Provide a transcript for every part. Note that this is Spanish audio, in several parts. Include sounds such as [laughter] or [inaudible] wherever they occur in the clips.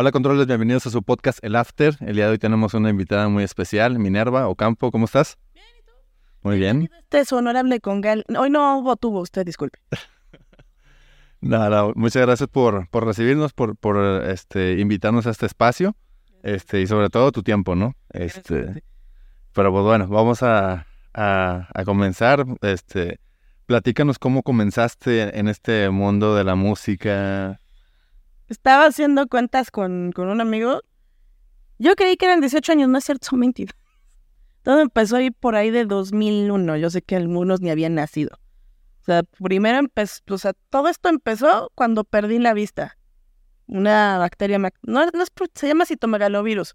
Hola controles, bienvenidos a su podcast El After. El día de hoy tenemos una invitada muy especial, Minerva Ocampo, ¿cómo estás? Bien, ¿y tú? Muy bien. Este es honorable con Gal. Hoy no hubo tubo, usted disculpe. [laughs] Nada, muchas gracias por, por recibirnos, por, por este, invitarnos a este espacio, este, y sobre todo tu tiempo, ¿no? Este, pero pues bueno, vamos a, a, a comenzar. Este, platícanos cómo comenzaste en este mundo de la música. Estaba haciendo cuentas con, con un amigo. Yo creí que eran 18 años, no es cierto, son 22. Todo empezó ahí por ahí de 2001. Yo sé que algunos ni habían nacido. O sea, primero empezó, o sea, todo esto empezó cuando perdí la vista. Una bacteria, no, no es, se llama citomegalovirus.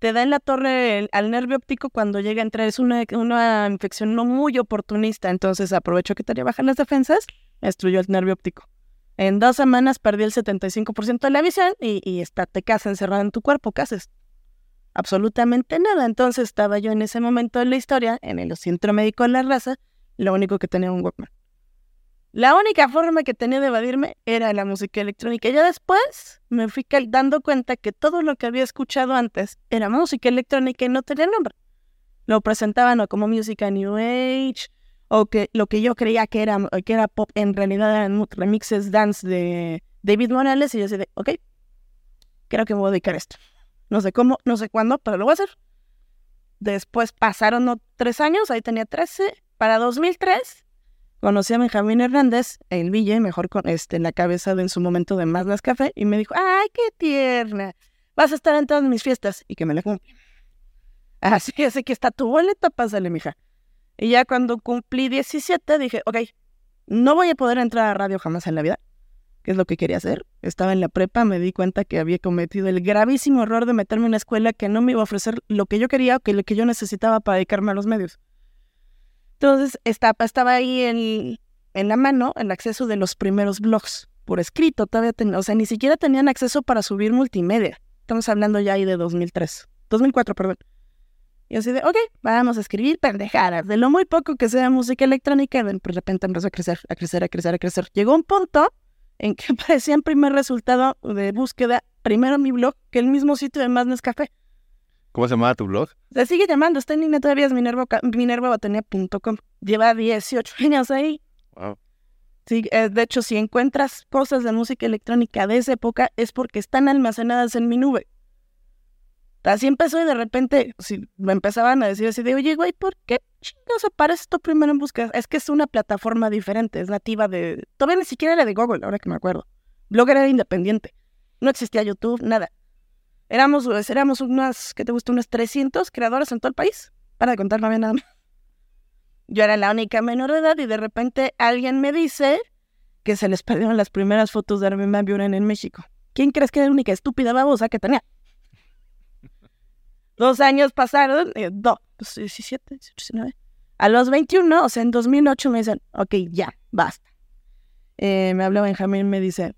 Te da en la torre al nervio óptico cuando llega a entrar. Es una, una infección no muy oportunista. Entonces aprovecho que tenía bajas las defensas, destruyó el nervio óptico. En dos semanas perdí el 75% de la visión y, y está, te quedas encerrado en tu cuerpo. ¿Qué haces? Absolutamente nada. Entonces estaba yo en ese momento de la historia, en el centro médico de la raza, lo único que tenía un Walkman. La única forma que tenía de evadirme era la música electrónica. Ya después me fui dando cuenta que todo lo que había escuchado antes era música electrónica y no tenía nombre. Lo presentaban como música New Age, o que lo que yo creía que era, que era pop, en realidad eran remixes dance de David Morales, y yo decía, ok, creo que me voy a dedicar a esto. No sé cómo, no sé cuándo, pero lo voy a hacer. Después pasaron tres años, ahí tenía 13. Para 2003 conocí a Benjamín Hernández, el Ville, mejor con este, en la cabeza de en su momento de Más Café, y me dijo, ¡ay, qué tierna! Vas a estar en todas mis fiestas y que me la cumple. Así así que está tu boleta, pásale, mija. Y ya cuando cumplí 17 dije, ok, no voy a poder entrar a radio jamás en la vida, que es lo que quería hacer. Estaba en la prepa, me di cuenta que había cometido el gravísimo error de meterme en una escuela que no me iba a ofrecer lo que yo quería o que lo que yo necesitaba para dedicarme a los medios. Entonces estaba, estaba ahí en, la mano el acceso de los primeros blogs por escrito, todavía ten, o sea, ni siquiera tenían acceso para subir multimedia. Estamos hablando ya ahí de 2003, 2004, perdón. Y así de, ok, vamos a escribir pendejadas. De lo muy poco que sea música electrónica, de repente empezó a crecer, a crecer, a crecer, a crecer. Llegó un punto en que [laughs] aparecía en primer resultado de búsqueda primero mi blog que el mismo sitio de Más Café. ¿Cómo se llamaba tu blog? Se sigue llamando, está en línea todavía, es minervabotanía.com. Lleva 18 [laughs] años ahí. Wow. Sí, eh, de hecho, si encuentras cosas de música electrónica de esa época, es porque están almacenadas en mi nube. Así empezó y de repente si me empezaban a decir así de, oye, güey, ¿por qué chingados aparece esto primero en búsqueda? Es que es una plataforma diferente, es nativa de... Todavía ni siquiera era de Google, ahora que me acuerdo. Blogger era independiente. No existía YouTube, nada. Éramos, pues, éramos unas, ¿qué te gusta? Unas 300 creadores en todo el país. Para de contar, no había nada más. Yo era la única menor de edad y de repente alguien me dice que se les perdieron las primeras fotos de Armin Van en México. ¿Quién crees que era la única estúpida babosa que tenía? Dos años pasaron, eh, no, pues 17, 19. A los 21, o sea, en 2008 me dicen, ok, ya, basta. Eh, me habla Benjamín, me dice,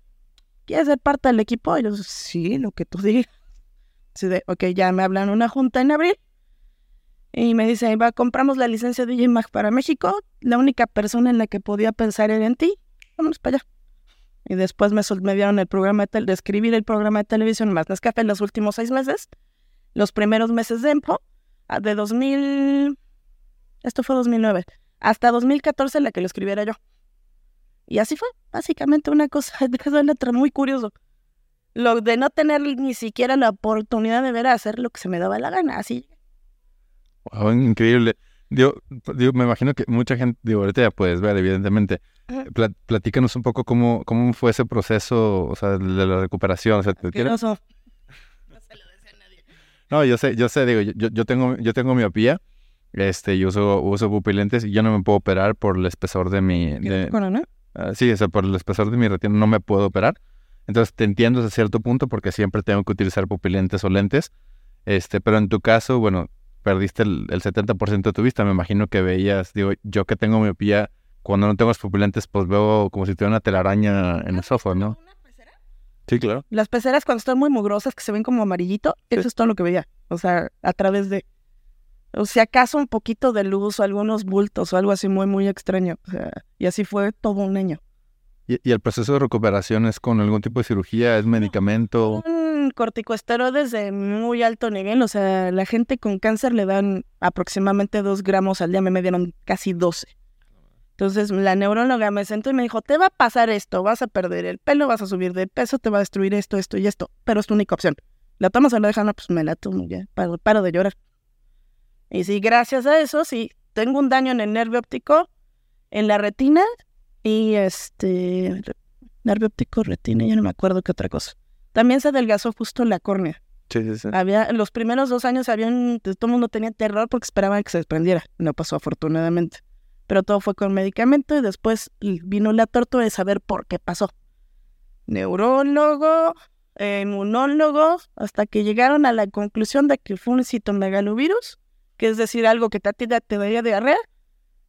¿quieres ser parte del equipo? Y yo, sí, lo que tú digas. Así ok, ya me hablan una junta en abril. Y me dice, va, compramos la licencia de DJMAG para México. La única persona en la que podía pensar era en ti. Vámonos para allá. Y después me, me dieron el programa de, de escribir el programa de televisión más Nescafé en los últimos seis meses los primeros meses de EMPO, ah, de 2000, esto fue 2009, hasta 2014 la que lo escribiera yo. Y así fue, básicamente una cosa [laughs] de letra muy curioso. Lo de no tener ni siquiera la oportunidad de ver a hacer lo que se me daba la gana, así. Wow, increíble. Digo, digo, me imagino que mucha gente, digo, ahorita ya puedes ver, evidentemente. Pla platícanos un poco cómo, cómo fue ese proceso, o sea, de la recuperación. O sea, ¿te no, yo sé, yo sé, digo, yo, yo tengo, yo tengo miopía, este, yo uso, uso pupilentes y yo no me puedo operar por el espesor de mi... De, corona? Uh, sí, o sea, por el espesor de mi retina no me puedo operar. Entonces te entiendo hasta cierto punto porque siempre tengo que utilizar pupilentes o lentes. Este, pero en tu caso, bueno, perdiste el, el 70% de tu vista. Me imagino que veías, digo, yo que tengo miopía, cuando no tengo los pupilentes, pues veo como si tuviera una telaraña en el sofá, ¿no? Sí, claro. Las peceras cuando están muy mugrosas, que se ven como amarillito, eso es todo lo que veía. O sea, a través de... O sea, acaso un poquito de luz o algunos bultos o algo así muy, muy extraño. O sea, y así fue todo un año. ¿Y, ¿Y, el proceso de recuperación es con algún tipo de cirugía? ¿Es medicamento? Un corticosteroides de muy alto nivel, o sea, la gente con cáncer le dan aproximadamente 2 gramos al día, me dieron casi 12. Entonces la neuróloga me sentó y me dijo, te va a pasar esto, vas a perder el pelo, vas a subir de peso, te va a destruir esto, esto y esto, pero es tu única opción. ¿La tomas o la dejas? No, pues me la tomo ya, paro, paro de llorar. Y sí, gracias a eso, sí, tengo un daño en el nervio óptico, en la retina y este, nervio óptico, retina, ya no me acuerdo qué otra cosa. También se adelgazó justo la córnea. Sí, sí, sí. Había, en los primeros dos años había un- todo el mundo tenía terror porque esperaban que se desprendiera. No pasó afortunadamente. Pero todo fue con medicamento y después vino la tortura de saber por qué pasó. Neurólogo, eh, inmunólogo, hasta que llegaron a la conclusión de que fue un citomegalovirus, que es decir, algo que te, ti te daría diarrea.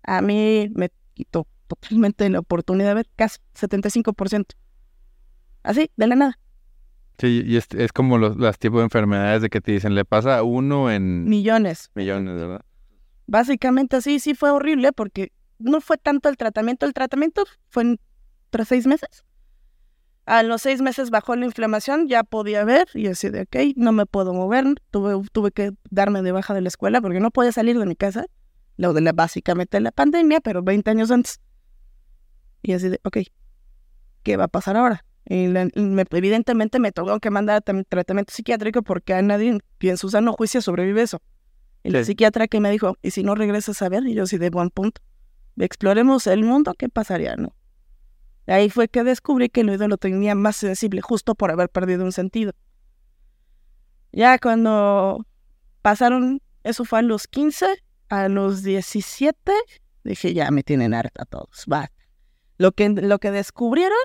A mí me quitó totalmente la oportunidad de ver casi 75%. Así, de la nada. Sí, y es, es como los, las tipos de enfermedades de que te dicen, le pasa a uno en Millones. millones, ¿verdad? Básicamente así, sí fue horrible porque no fue tanto el tratamiento, el tratamiento fue en tras seis meses. A los seis meses bajó la inflamación, ya podía ver y así de, ok, no me puedo mover, tuve, tuve que darme de baja de la escuela porque no podía salir de mi casa, lo de la, básicamente la pandemia, pero 20 años antes. Y así de, ok, ¿qué va a pasar ahora? Evidentemente me tuvo que mandar tratamiento psiquiátrico porque a nadie en su sano juicio sobrevive eso. El Sí. psiquiatra que me dijo, ¿y si no regresas a ver? Y yo sí, de buen punto. Exploremos el mundo, ¿qué pasaría, no? Ahí fue que descubrí que el oído lo tenía más sensible, justo por haber perdido un sentido. Ya cuando pasaron, eso fue a los 15, a los 17, dije, ya me tienen harta todos, va. Lo que, lo que descubrieron,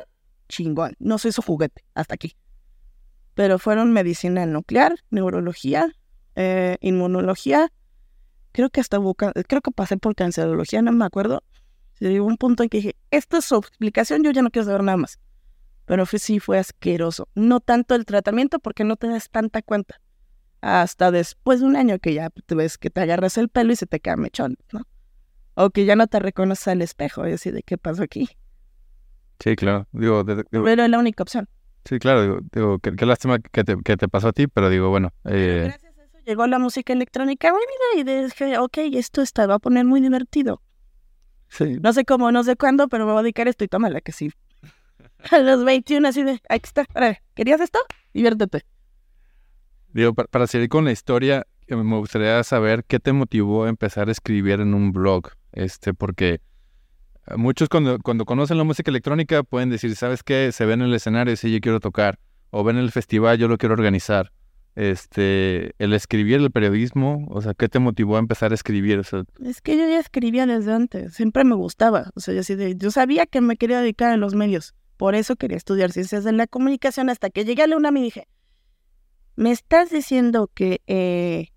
chingón, no soy su juguete, hasta aquí. Pero fueron medicina nuclear, neurología, eh, inmunología, creo que hasta creo que pasé por cancerología, no me acuerdo. Llegó un punto en que dije, esta es su explicación, yo ya no quiero saber nada más. Pero fue, sí fue asqueroso. No tanto el tratamiento porque no te das tanta cuenta. Hasta después de un año que ya te ves que te agarras el pelo y se te cae mechón, ¿no? O que ya no te reconoces al espejo y así de qué pasó aquí. Sí, claro. Digo, de- Pero es la única opción. sí, claro, digo, digo, qué, qué lástima que te, que te pasó a ti, pero digo, bueno, eh, llegó la música electrónica. Mira, y dije, ok, esto está, va a poner muy divertido. sí, No sé cómo, no sé cuándo, pero me voy a dedicar esto y tómala que sí. A los 21 así de, aquí está, órale, ¿querías esto? Diviértete. Digo, pa- para, seguir con la historia, eh, me gustaría saber qué te motivó a empezar a escribir en un blog. Este, porque eh, muchos cuando, cuando conocen la música electrónica pueden decir, ¿sabes qué? Se ven en el escenario, sí, yo quiero tocar. O ven el festival, yo lo quiero organizar. Este, el escribir, el periodismo, o sea, ¿qué te motivó a empezar a escribir? O sea, Es que yo ya escribía desde antes, siempre me gustaba. O sea, yo, yo sabía que me quería dedicar a los medios. Por eso quería estudiar ciencias de la comunicación hasta que llegué a la UNAM y dije, ¿me estás diciendo que eh,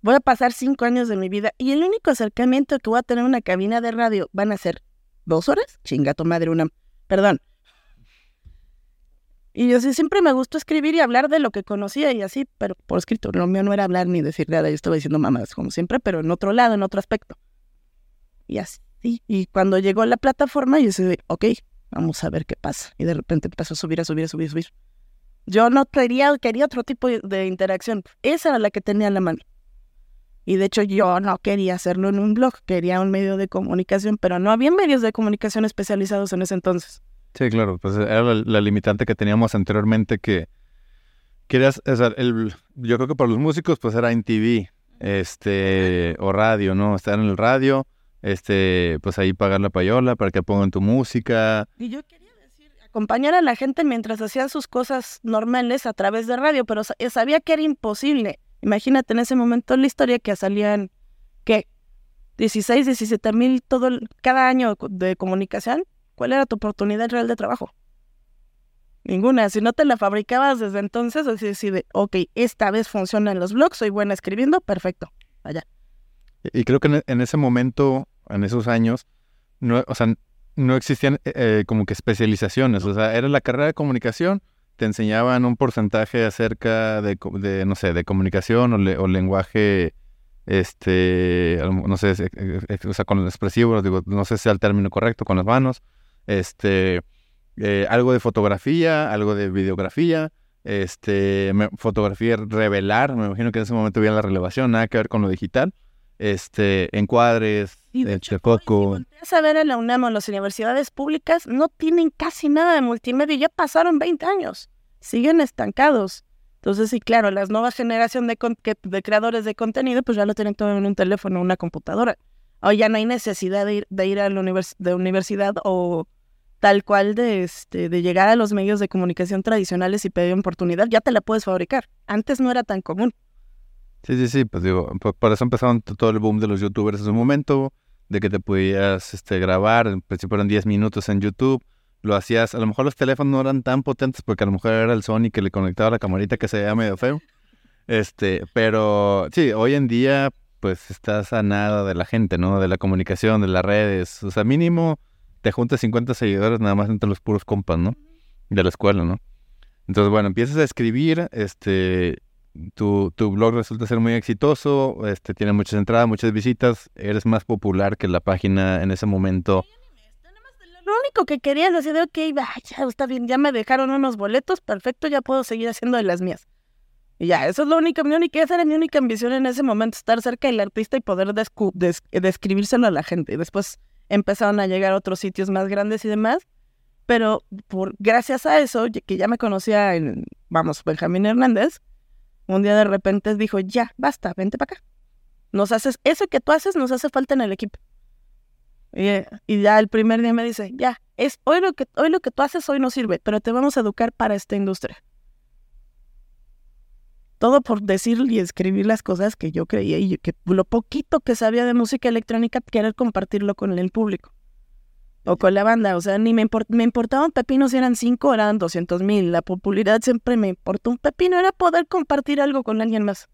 voy a pasar cinco años de mi vida y el único acercamiento que voy a tener a una cabina de radio van a ser dos horas? Chinga tu madre UNAM. Perdón. Y yo sí, siempre me gustó escribir y hablar de lo que conocía y así, pero por escrito. Lo mío no era hablar ni decir nada, yo estaba diciendo mamadas como siempre, pero en otro lado, en otro aspecto. Y así. Y cuando llegó la plataforma, yo dije, ok, vamos a ver qué pasa. Y de repente empezó a subir, a subir, a subir, a subir. Yo no quería, quería otro tipo de interacción. Esa era la que tenía en la mano. Y de hecho yo no quería hacerlo en un blog, quería un medio de comunicación, pero no había medios de comunicación especializados en ese entonces. Sí, claro, pues era la, limitante que teníamos anteriormente que querías, o sea, el, yo creo que para los músicos pues era en TV, este, o radio, ¿no? Estar en el radio, este, pues ahí pagar la payola para que pongan tu música. Y yo quería decir, acompañar a la gente mientras hacían sus cosas normales a través de radio, pero sa- sabía que era imposible. Imagínate en ese momento la historia que salían, ¿qué? 16, 17 mil todo cada año de comunicación. ¿Cuál era tu oportunidad real de trabajo? Ninguna. Si no te la fabricabas desde entonces, así así de, ok, esta vez funcionan los blogs, soy buena escribiendo, perfecto. Allá. Y creo que en, ese momento, en esos años, no, o sea, no existían eh, eh, como que especializaciones, o sea, era la carrera de comunicación, te enseñaban un porcentaje acerca de, de, no sé, de comunicación o, le- o lenguaje, este, no sé, eh, eh, o sea, con los expresivos, digo, no sé si sea el término correcto, con las manos, este, eh, algo de fotografía, algo de videografía, este, me- fotografía revelar, me imagino que en ese momento había la relevación, nada que ver con lo digital, este, encuadres, Y de hecho, hoy, si a ver en la UNAM o las universidades públicas, no tienen casi nada de multimedia. Ya pasaron 20 años. Siguen estancados. Entonces, sí, claro, las nuevas generación de, con- que- de creadores de contenido, pues ya lo tienen todo en un teléfono una computadora. O ya no hay necesidad de ir, de ir a la univers- de universidad o tal cual de, este, de llegar a los medios de comunicación tradicionales y pedir oportunidad. Ya te la puedes fabricar. Antes no era tan común. Sí, sí, sí, pues digo, por, eso empezaron todo el boom de los youtubers en su momento, de que te podías este, grabar, en principio eran 10 minutos en YouTube, lo hacías, a lo mejor los teléfonos no eran tan potentes porque a lo mejor era el Sony que le conectaba la camarita que se veía medio feo, este, pero sí, hoy en día pues estás a nada de la gente, ¿no? De la comunicación, de las redes, o sea, mínimo te juntas 50 seguidores nada más entre los puros compas, ¿no? De la escuela, ¿no? Entonces, bueno, empiezas a escribir, este, tu, tu blog resulta ser muy exitoso, este, tiene muchas entradas, muchas visitas, eres más popular que la página en ese momento. Lo único que quería es decir, ok, ya está bien, ya me dejaron unos boletos, perfecto, ya puedo seguir haciendo de las mías. Y ya, eso es lo único, mi única, esa era mi única ambición en ese momento, estar cerca del artista y poder descu- des- describírselo a la gente. Y después empezaron a llegar otros sitios más grandes y demás, pero por gracias a eso, que ya me conocía, en, vamos, Benjamín Hernández, un día de repente dijo, ya, basta, vente para acá. Nos haces, eso que tú haces nos hace falta en el equipo. Y, y ya el primer día me dice, ya, es hoy lo que hoy lo que tú haces hoy no sirve, pero te vamos a educar para esta industria. Todo por decir y escribir las cosas que yo creía y que lo poquito que sabía de música electrónica querer compartirlo con el público o con la banda. O sea, ni me, import- me importaba un pepino si eran cinco o eran 200 mil. La popularidad siempre me importó un pepino, era poder compartir algo con alguien más.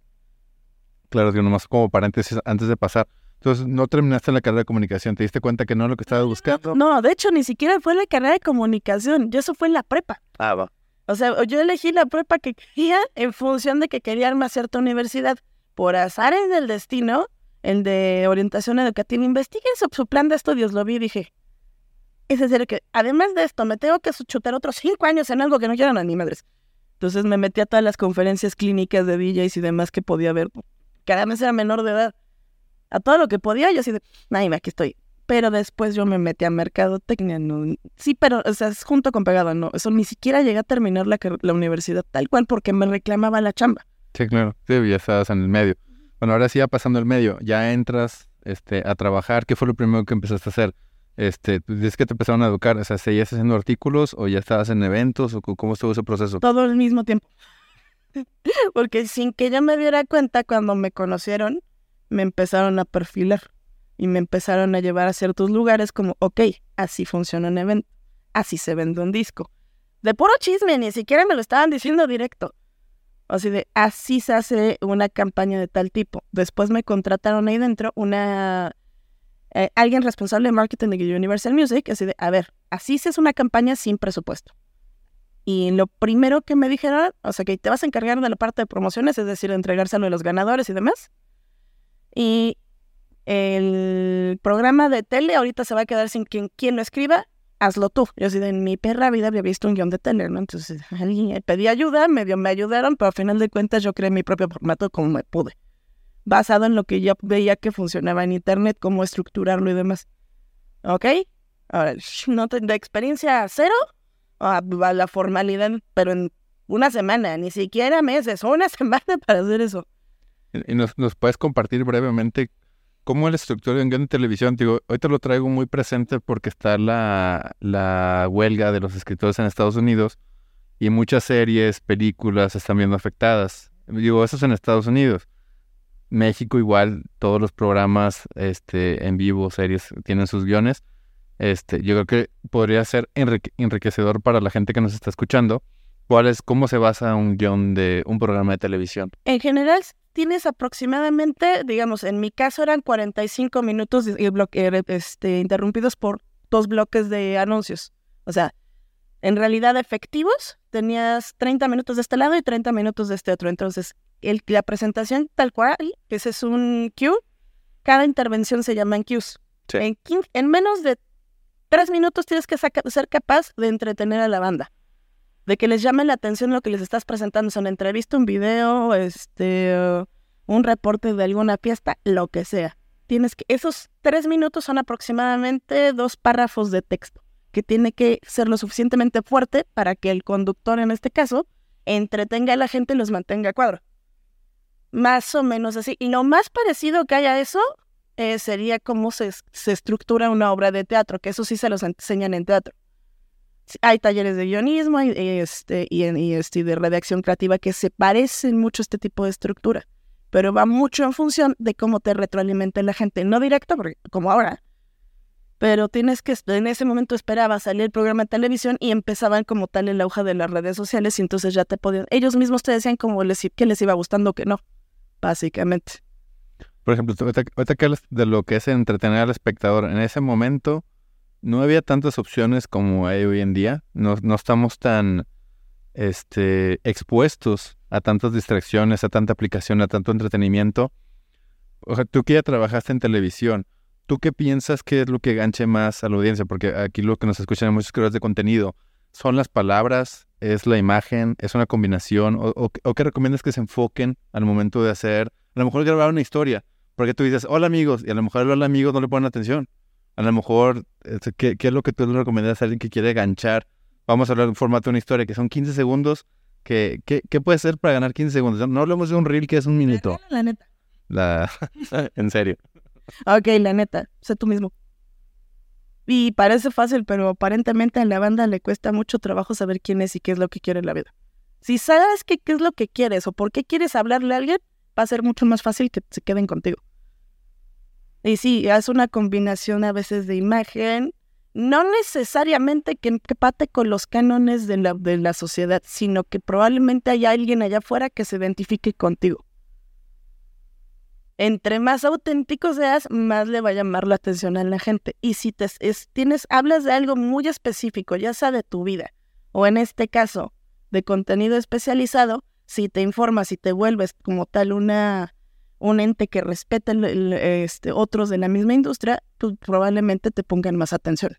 Claro, que nomás como paréntesis antes de pasar. Entonces, no terminaste la carrera de comunicación, te diste cuenta que no es lo que estabas buscando. No, de hecho, ni siquiera fue la carrera de comunicación, yo eso fue en la prepa. Ah, va. O sea, yo elegí la prepa que quería en función de que quería irme a cierta universidad. Por azares del destino, el de orientación educativa, investiguen su, plan de estudios, lo vi y dije, es en serio que además de esto me tengo que chutar otros cinco años en algo que no quieran a ni madres. Entonces me metí a todas las conferencias clínicas de DJs y demás que podía ver. Que además era menor de edad. A todo lo que podía, yo así de, ay, aquí estoy. Pero después yo me metí a mercadotecnia. No, sí, pero, o sea, es junto con pegado, no. Eso ni siquiera llegué a terminar la, la universidad tal cual porque me reclamaba la chamba. Sí, claro. Sí, ya estabas en el medio. Bueno, ahora sí, ya pasando el medio, ya entras este, a trabajar. ¿Qué fue lo primero que empezaste a hacer? Este, pues, ¿Es que te empezaron a educar? O sea, ¿seguías haciendo artículos o ya estabas en eventos o cómo estuvo ese proceso? Todo al mismo tiempo. [laughs] porque sin que yo me diera cuenta, cuando me conocieron, me empezaron a perfilar y me empezaron a llevar a ciertos lugares como, ok, así funciona un evento, así se vende un disco. De puro chisme, ni siquiera me lo estaban diciendo directo. Así de, así se hace una campaña de tal tipo. Después me contrataron ahí dentro una... eh, alguien responsable de marketing de Universal Music, así de, a ver, así se hace una campaña sin presupuesto. Y lo primero que me dijeron, o sea, que te vas a encargar de la parte de promociones, es decir, entregárselo a los ganadores y demás. Y el programa de tele ahorita se va a quedar sin quien, quien lo escriba, hazlo tú. Yo así de en mi perra vida había visto un guion de tele, ¿no? Entonces [laughs] alguien- pedí ayuda, medio me ayudaron, pero al final de cuentas yo creé mi propio formato como me pude. Basado en lo que yo veía que funcionaba en internet, cómo estructurarlo y demás. ¿Ok? Ahora, no te- de experiencia cero a, a la formalidad, pero en una semana, ni siquiera meses, una [laughs] semana para hacer eso. ¿Y nos, nos puedes compartir brevemente cómo es la estructura de televisión? Digo, hoy te lo traigo muy presente porque está la, la huelga de los escritores en Estados Unidos y muchas series, películas están viendo afectadas. Digo, eso es en Estados Unidos. México igual, todos los programas este, en vivo, series, tienen sus guiones. Este, yo creo que podría ser enrique- enriquecedor para la gente que nos está escuchando. ¿Cuál es, cómo se basa un guion de un programa de televisión? En general, tienes aproximadamente, digamos, en mi caso eran 45 minutos bloque- este, interrumpidos por dos bloques de anuncios. O sea, en realidad efectivos, tenías 30 minutos de este lado y 30 minutos de este otro. Entonces, el, la presentación tal cual, ese es un cue, cada intervención se llaman cues. Sí. En, en menos de tres minutos tienes que ser capaz de entretener a la banda. De que les llame la atención lo que les estás presentando, sea una entrevista, un video, este, un reporte de alguna fiesta, lo que sea. Tienes que, esos tres minutos son aproximadamente dos párrafos de texto, que tiene que ser lo suficientemente fuerte para que el conductor, en este caso, entretenga a la gente y los mantenga a cuadro. Más o menos así. Y lo más parecido que haya eso eh, sería cómo se, se, estructura una obra de teatro, que eso sí se los enseñan en teatro. Hay talleres de guionismo y, este, y, y este, de redacción creativa que se parecen mucho a este tipo de estructura, pero va mucho en función de cómo te retroalimenta la gente. No directo, porque, como ahora, pero tienes que, en ese momento esperaba salir el programa de televisión y empezaban como tal el auge de las redes sociales y entonces ya te podían, ellos mismos te decían como les, que les iba gustando o que no, básicamente. Por ejemplo, ahorita, que de lo que es entretener al espectador, en ese momento no había tantas opciones como hay hoy en día. No, no estamos tan este, expuestos a tantas distracciones, a tanta aplicación, a tanto entretenimiento. O sea, tú que ya trabajaste en televisión, ¿tú qué piensas que es lo que ganche más a la audiencia? Porque aquí lo que nos escuchan en muchos creadores de contenido son las palabras, es la imagen, es una combinación, o, o qué recomiendas que se enfoquen al momento de hacer a lo mejor grabar una historia, porque tú dices, hola amigos, y a lo mejor el hola amigos no le ponen atención. A lo mejor, este, ¿qué, qué es lo que tú le recomiendas a alguien que quiere ganchar? Vamos a hablar de un formato de una historia que son 15 segundos. ¿Qué, qué, qué puede ser para ganar 15 segundos? No hablemos de un reel que es un minuto. La neta. La... [laughs] en serio. Ok, la neta, sé tú mismo. Y parece fácil, pero aparentemente a la banda le cuesta mucho trabajo saber quién es y qué es lo que quiere en la vida. Si sabes qué, qué es lo que quieres o por qué quieres hablarle a alguien, va a ser mucho más fácil que se queden contigo. Y sí, es una combinación a veces de imagen, no necesariamente que empate con los cánones de la, de la sociedad, sino que probablemente haya alguien allá afuera que se identifique contigo. Entre más auténtico seas, más le va a llamar la atención a la gente. Y si te, tienes, hablas de algo muy específico, ya sea de tu vida, o en este caso, de contenido especializado, si te informas y te vuelves como tal una un ente que respete este, otros de la misma industria, pues probablemente te pongan más atención.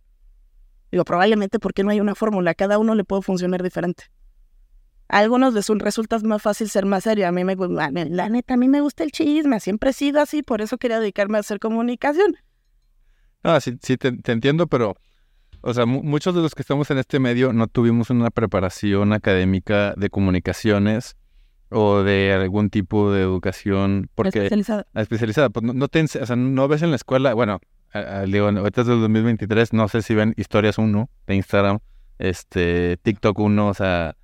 Digo, probablemente porque no hay una fórmula, cada uno le puede funcionar diferente. A algunos les resulta más fácil ser más serio. A mí me gusta, la neta, a mí me gusta el chisme, siempre he sido así, por eso quería dedicarme a hacer comunicación. Ah, sí, sí, te, te entiendo, pero, o sea, muchos de los que estamos en este medio no tuvimos una preparación académica de comunicaciones o de algún tipo de educación porque especializada. especializada pues no, te, o sea, no ves en la escuela bueno digo ahorita es del 2023 no sé si ven historias 1 de Instagram este TikTok 1 o sea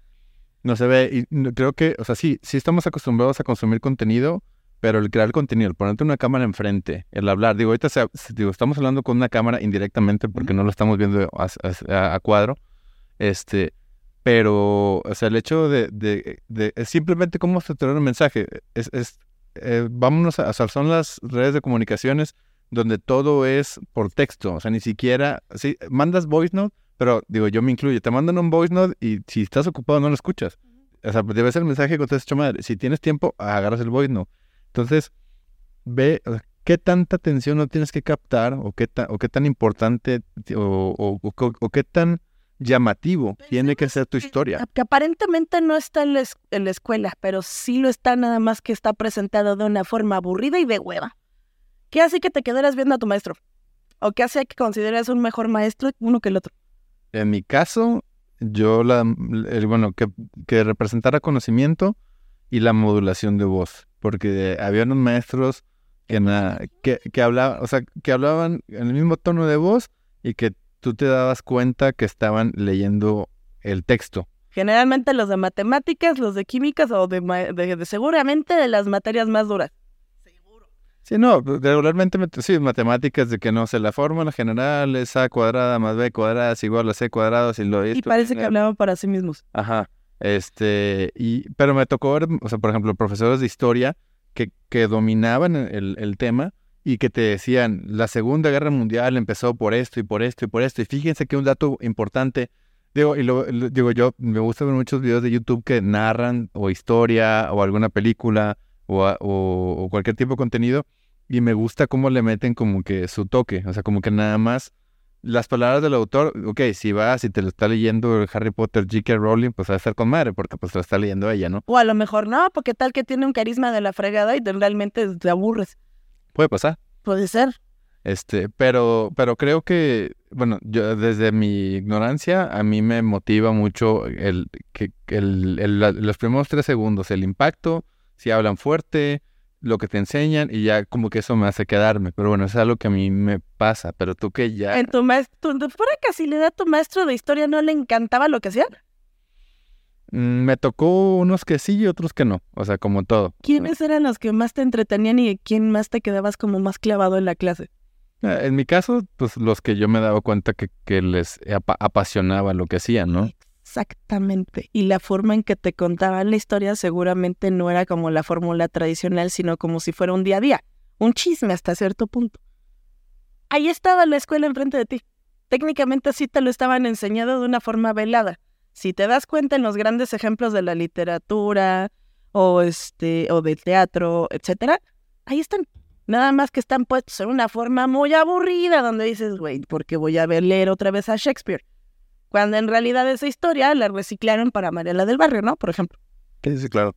no se ve y creo que o sea sí sí estamos acostumbrados a consumir contenido pero el crear contenido el ponerte una cámara enfrente el hablar digo ahorita digo estamos hablando con una cámara indirectamente porque no lo estamos viendo a, a cuadro este pero, o sea, el hecho de, de, de es simplemente cómo estructurar un mensaje. Es, es eh, vámonos a, o sea, son las redes de comunicaciones donde todo es por texto. O sea, ni siquiera, sí, mandas voice note, pero digo, yo me incluyo. Te mandan un voice note y si estás ocupado no lo escuchas. O sea, debe ser el mensaje que te has hecho madre. Si tienes tiempo, agarras el voice note. Entonces, ve qué tanta atención no tienes que captar o qué, o qué tan importante o, o, o qué tan llamativo tiene que ser tu historia. Que, aparentemente no está en la, en la, escuela, pero sí lo está nada más que está presentado de una forma aburrida y de hueva. ¿Qué hace que te quedaras viendo a tu maestro? ¿O qué hace que consideres un mejor maestro uno que el otro? En mi caso, yo la, bueno, que, que representara conocimiento y la modulación de voz, porque había unos maestros que, que, que, hablaba, o sea, que hablaban en el mismo tono de voz y que tú te dabas cuenta que estaban leyendo el texto. Generalmente los de matemáticas, los de químicas o de, de, seguramente de las materias más duras. Seguro. Sí, no, regularmente sí, matemáticas de que no sé, la fórmula general es A cuadrada más B cuadrada es igual a C cuadrado. Si lo, y parece que hablaban para sí mismos. Ajá. Este, y, pero me tocó ver, o sea, por ejemplo, profesores de historia que, que dominaban el, el tema y que te decían, la Segunda Guerra Mundial empezó por esto y por esto y por esto. Y fíjense que un dato importante, digo, y lo, digo yo, me gusta ver muchos videos de YouTube que narran o historia o alguna película o, o, cualquier tipo de contenido y me gusta cómo le meten como que su toque, o sea, como que nada más las palabras del autor, ok, si vas y te lo está leyendo el Harry Potter J.K. Rowling, pues va a estar con madre, porque pues lo está leyendo ella, ¿no? O a lo mejor no, porque tal que tiene un carisma de la fregada y te- realmente te aburres. Puede pasar. Puede ser. Este, pero, pero creo que, bueno, yo desde mi ignorancia, a mí me motiva mucho el, que, que el, el- los primeros tres segundos, el impacto, si hablan fuerte, lo que te enseñan, y ya como que eso me hace quedarme. Pero bueno, es algo que a mí me pasa, pero tú que ya... En tu maestro, de pura casualidad, tu maestro de historia no le encantaba lo que hacía. Mm, Me tocó unos que sí y otros que no, o sea, como todo. ¿Quiénes eran los que más te entretenían y quién más te quedabas como más clavado en la clase? Eh, En mi caso, pues los que yo me daba cuenta que, que les apa- apasionaba lo que hacían, ¿no? Exactamente. Y la forma en que te contaban la historia seguramente no era como la fórmula tradicional, sino como si fuera un día a día, un chisme hasta cierto punto. Ahí estaba la escuela enfrente de ti. Técnicamente sí te lo estaban enseñando de una forma velada. Si te das cuenta en los grandes ejemplos de la literatura o este o del teatro, etcétera, ahí están. Nada más que están puestos en una forma muy aburrida donde dices, güey, ¿por qué voy a ver leer otra vez a Shakespeare? Cuando en realidad esa historia la reciclaron para Mariela del Barrio, ¿no? Por ejemplo. Sí, sí, claro.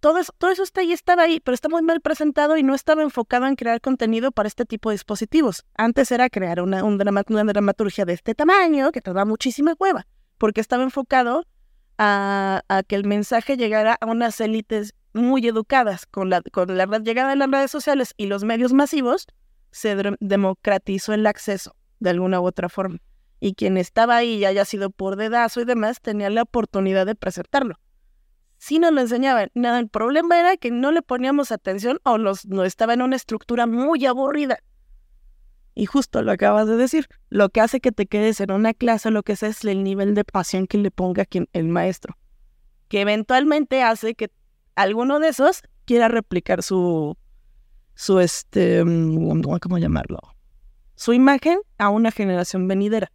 Todo eso, todo eso está ahí, estaba ahí, pero está muy mal presentado y no estaba enfocado en crear contenido para este tipo de dispositivos. Antes era crear una, un drama- una dramaturgia de este tamaño, que te da muchísima hueva, porque estaba enfocado a, que el mensaje llegara a unas élites muy educadas. Con la, llegada de las redes sociales y los medios masivos, se democratizó el acceso de alguna u otra forma. Y quien estaba ahí, ya haya sido por dedazo y demás, tenía la oportunidad de presentarlo sí nos lo enseñaban. Nada, el problema era que no le poníamos atención o los, no estaba en una estructura muy aburrida. Y justo lo acabas de decir, lo que hace que te quedes en una clase, lo que es, es el nivel de pasión que le ponga quien, el maestro, que eventualmente hace que alguno de esos quiera replicar su, su este, mm, ¿cómo llamarlo? Su imagen a una generación venidera.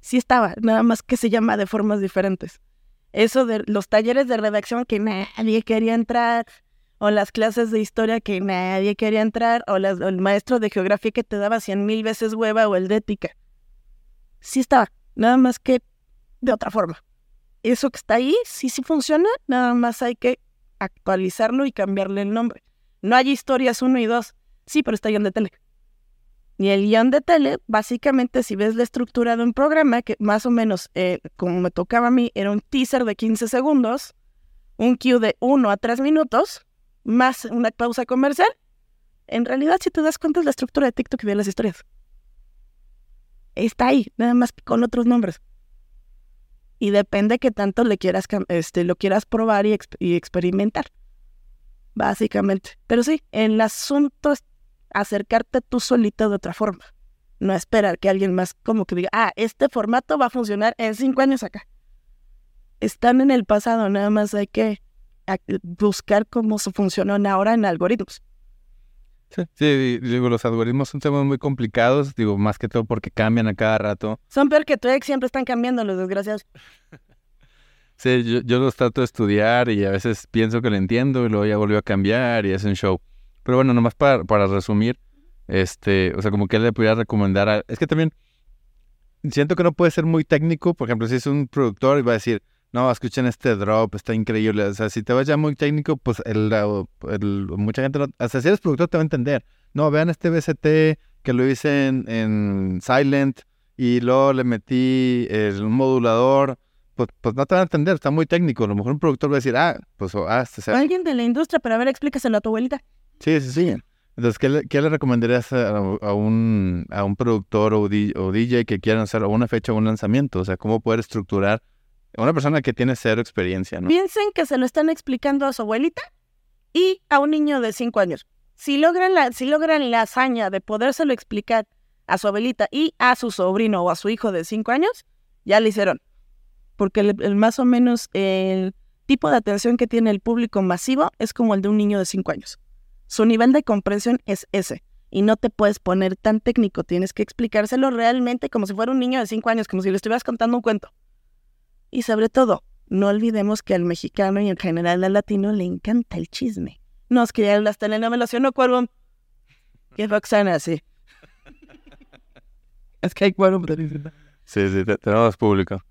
Sí estaba, nada más que se llama de formas diferentes eso de los talleres de redacción que nadie quería entrar, o las clases de historia que nadie quería entrar, o, las- el maestro de geografía que te daba cien mil veces hueva, o el de ética. Sí estaba, nada más que de otra forma. Eso que está ahí, sí, sí funciona, nada más hay que actualizarlo y cambiarle el nombre. No hay historias uno y dos, sí, pero está guion de tele. Y el guion de tele, básicamente, si ves la estructura de un programa, que más o menos, eh, como me tocaba a mí, era un teaser de 15 segundos, un cue de 1 a 3 minutos, más una pausa comercial, en realidad, si te das cuenta, es la estructura de TikTok de las historias. Está ahí, nada más que con otros nombres. Y depende que tanto le quieras, este, lo quieras probar y, y experimentar. Básicamente. Pero sí, el asunto es acercarte tú solito de otra forma. No esperar que alguien más como que diga, ah, este formato va a funcionar en cinco años acá. Están en el pasado, nada más hay que buscar cómo se funcionan ahora en algoritmos. Sí, sí, digo, los algoritmos son temas muy complicados, digo, más que todo porque cambian a cada rato. Son peor que tu ex, siempre están cambiando los desgraciados. [laughs] Sí, yo, yo los trato de estudiar y a veces pienso que lo entiendo y luego ya volvió a cambiar y es un show. Pero bueno, nomás para, para resumir, este, o sea, como que le pudiera recomendar a... Es que también siento que no puede ser muy técnico, por ejemplo, si es un productor y va a decir, no, escuchen este drop, está increíble. O sea, si te vas ya muy técnico, pues el, el- mucha gente, no, hasta si eres productor te va a entender. No, vean este BCT que lo hice en, en Silent y luego le metí el modulador. Pues, pues no te van a entender, está muy técnico. A lo mejor un productor va a decir, ah, pues, o- ah, este, se- Alguien de la industria, pero a ver, explícaselo a tu abuelita. Sí, sí, sí. Entonces, ¿qué le, qué le recomendarías a, a un, a un productor o, di- o DJ que quieran hacer una fecha o un lanzamiento? O sea, ¿cómo poder estructurar una persona que tiene cero experiencia, no? Piensen que se lo están explicando a su abuelita y a un niño de 5 años. Si logran, la, si logran la hazaña de podérselo explicar a su abuelita y a su sobrino o a su hijo de 5 años, ya lo hicieron. Porque el, el más o menos el tipo de atención que tiene el público masivo es como el de un niño de 5 años. Su nivel de comprensión es ese. Y no te puedes poner tan técnico, tienes que explicárselo realmente como si fuera un niño de 5 años, como si le estuvieras contando un cuento. Y sobre todo, no olvidemos que al mexicano y en general al latino le encanta el chisme. Nos crearon las telenovelas, ¿sí o no, Cuervo? Que Roxana, sí. [laughs] Es que hay quórum. Sí, sí, te- tenemos público.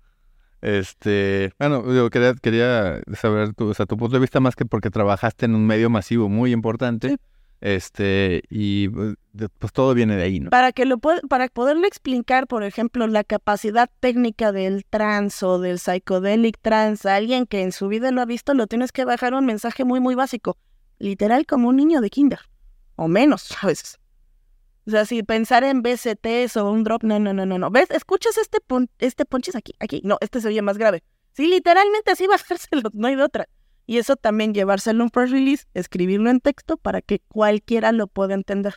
Este, bueno, yo quería, quería saber tu, o sea, tu punto de vista más que porque trabajaste en un medio masivo muy importante. Sí. Este, y pues, pues todo viene de ahí, ¿no? Para que lo para poderle explicar, por ejemplo, la capacidad técnica del trans o del psychedelic trans a alguien que en su vida lo ha visto, lo tienes que bajar un mensaje muy, muy básico. Literal como un niño de kinder. O menos, [laughs] a veces. O sea, si pensar en BCTs o un drop, no, no, no, no, no. ¿Ves? ¿Escuchas este, pon este ponches aquí? Aquí. No, este se oye más grave. Sí, literalmente así [laughs] bajárselo, no hay de otra. Y eso también llevárselo a un press release, escribirlo en texto para que cualquiera lo pueda entender.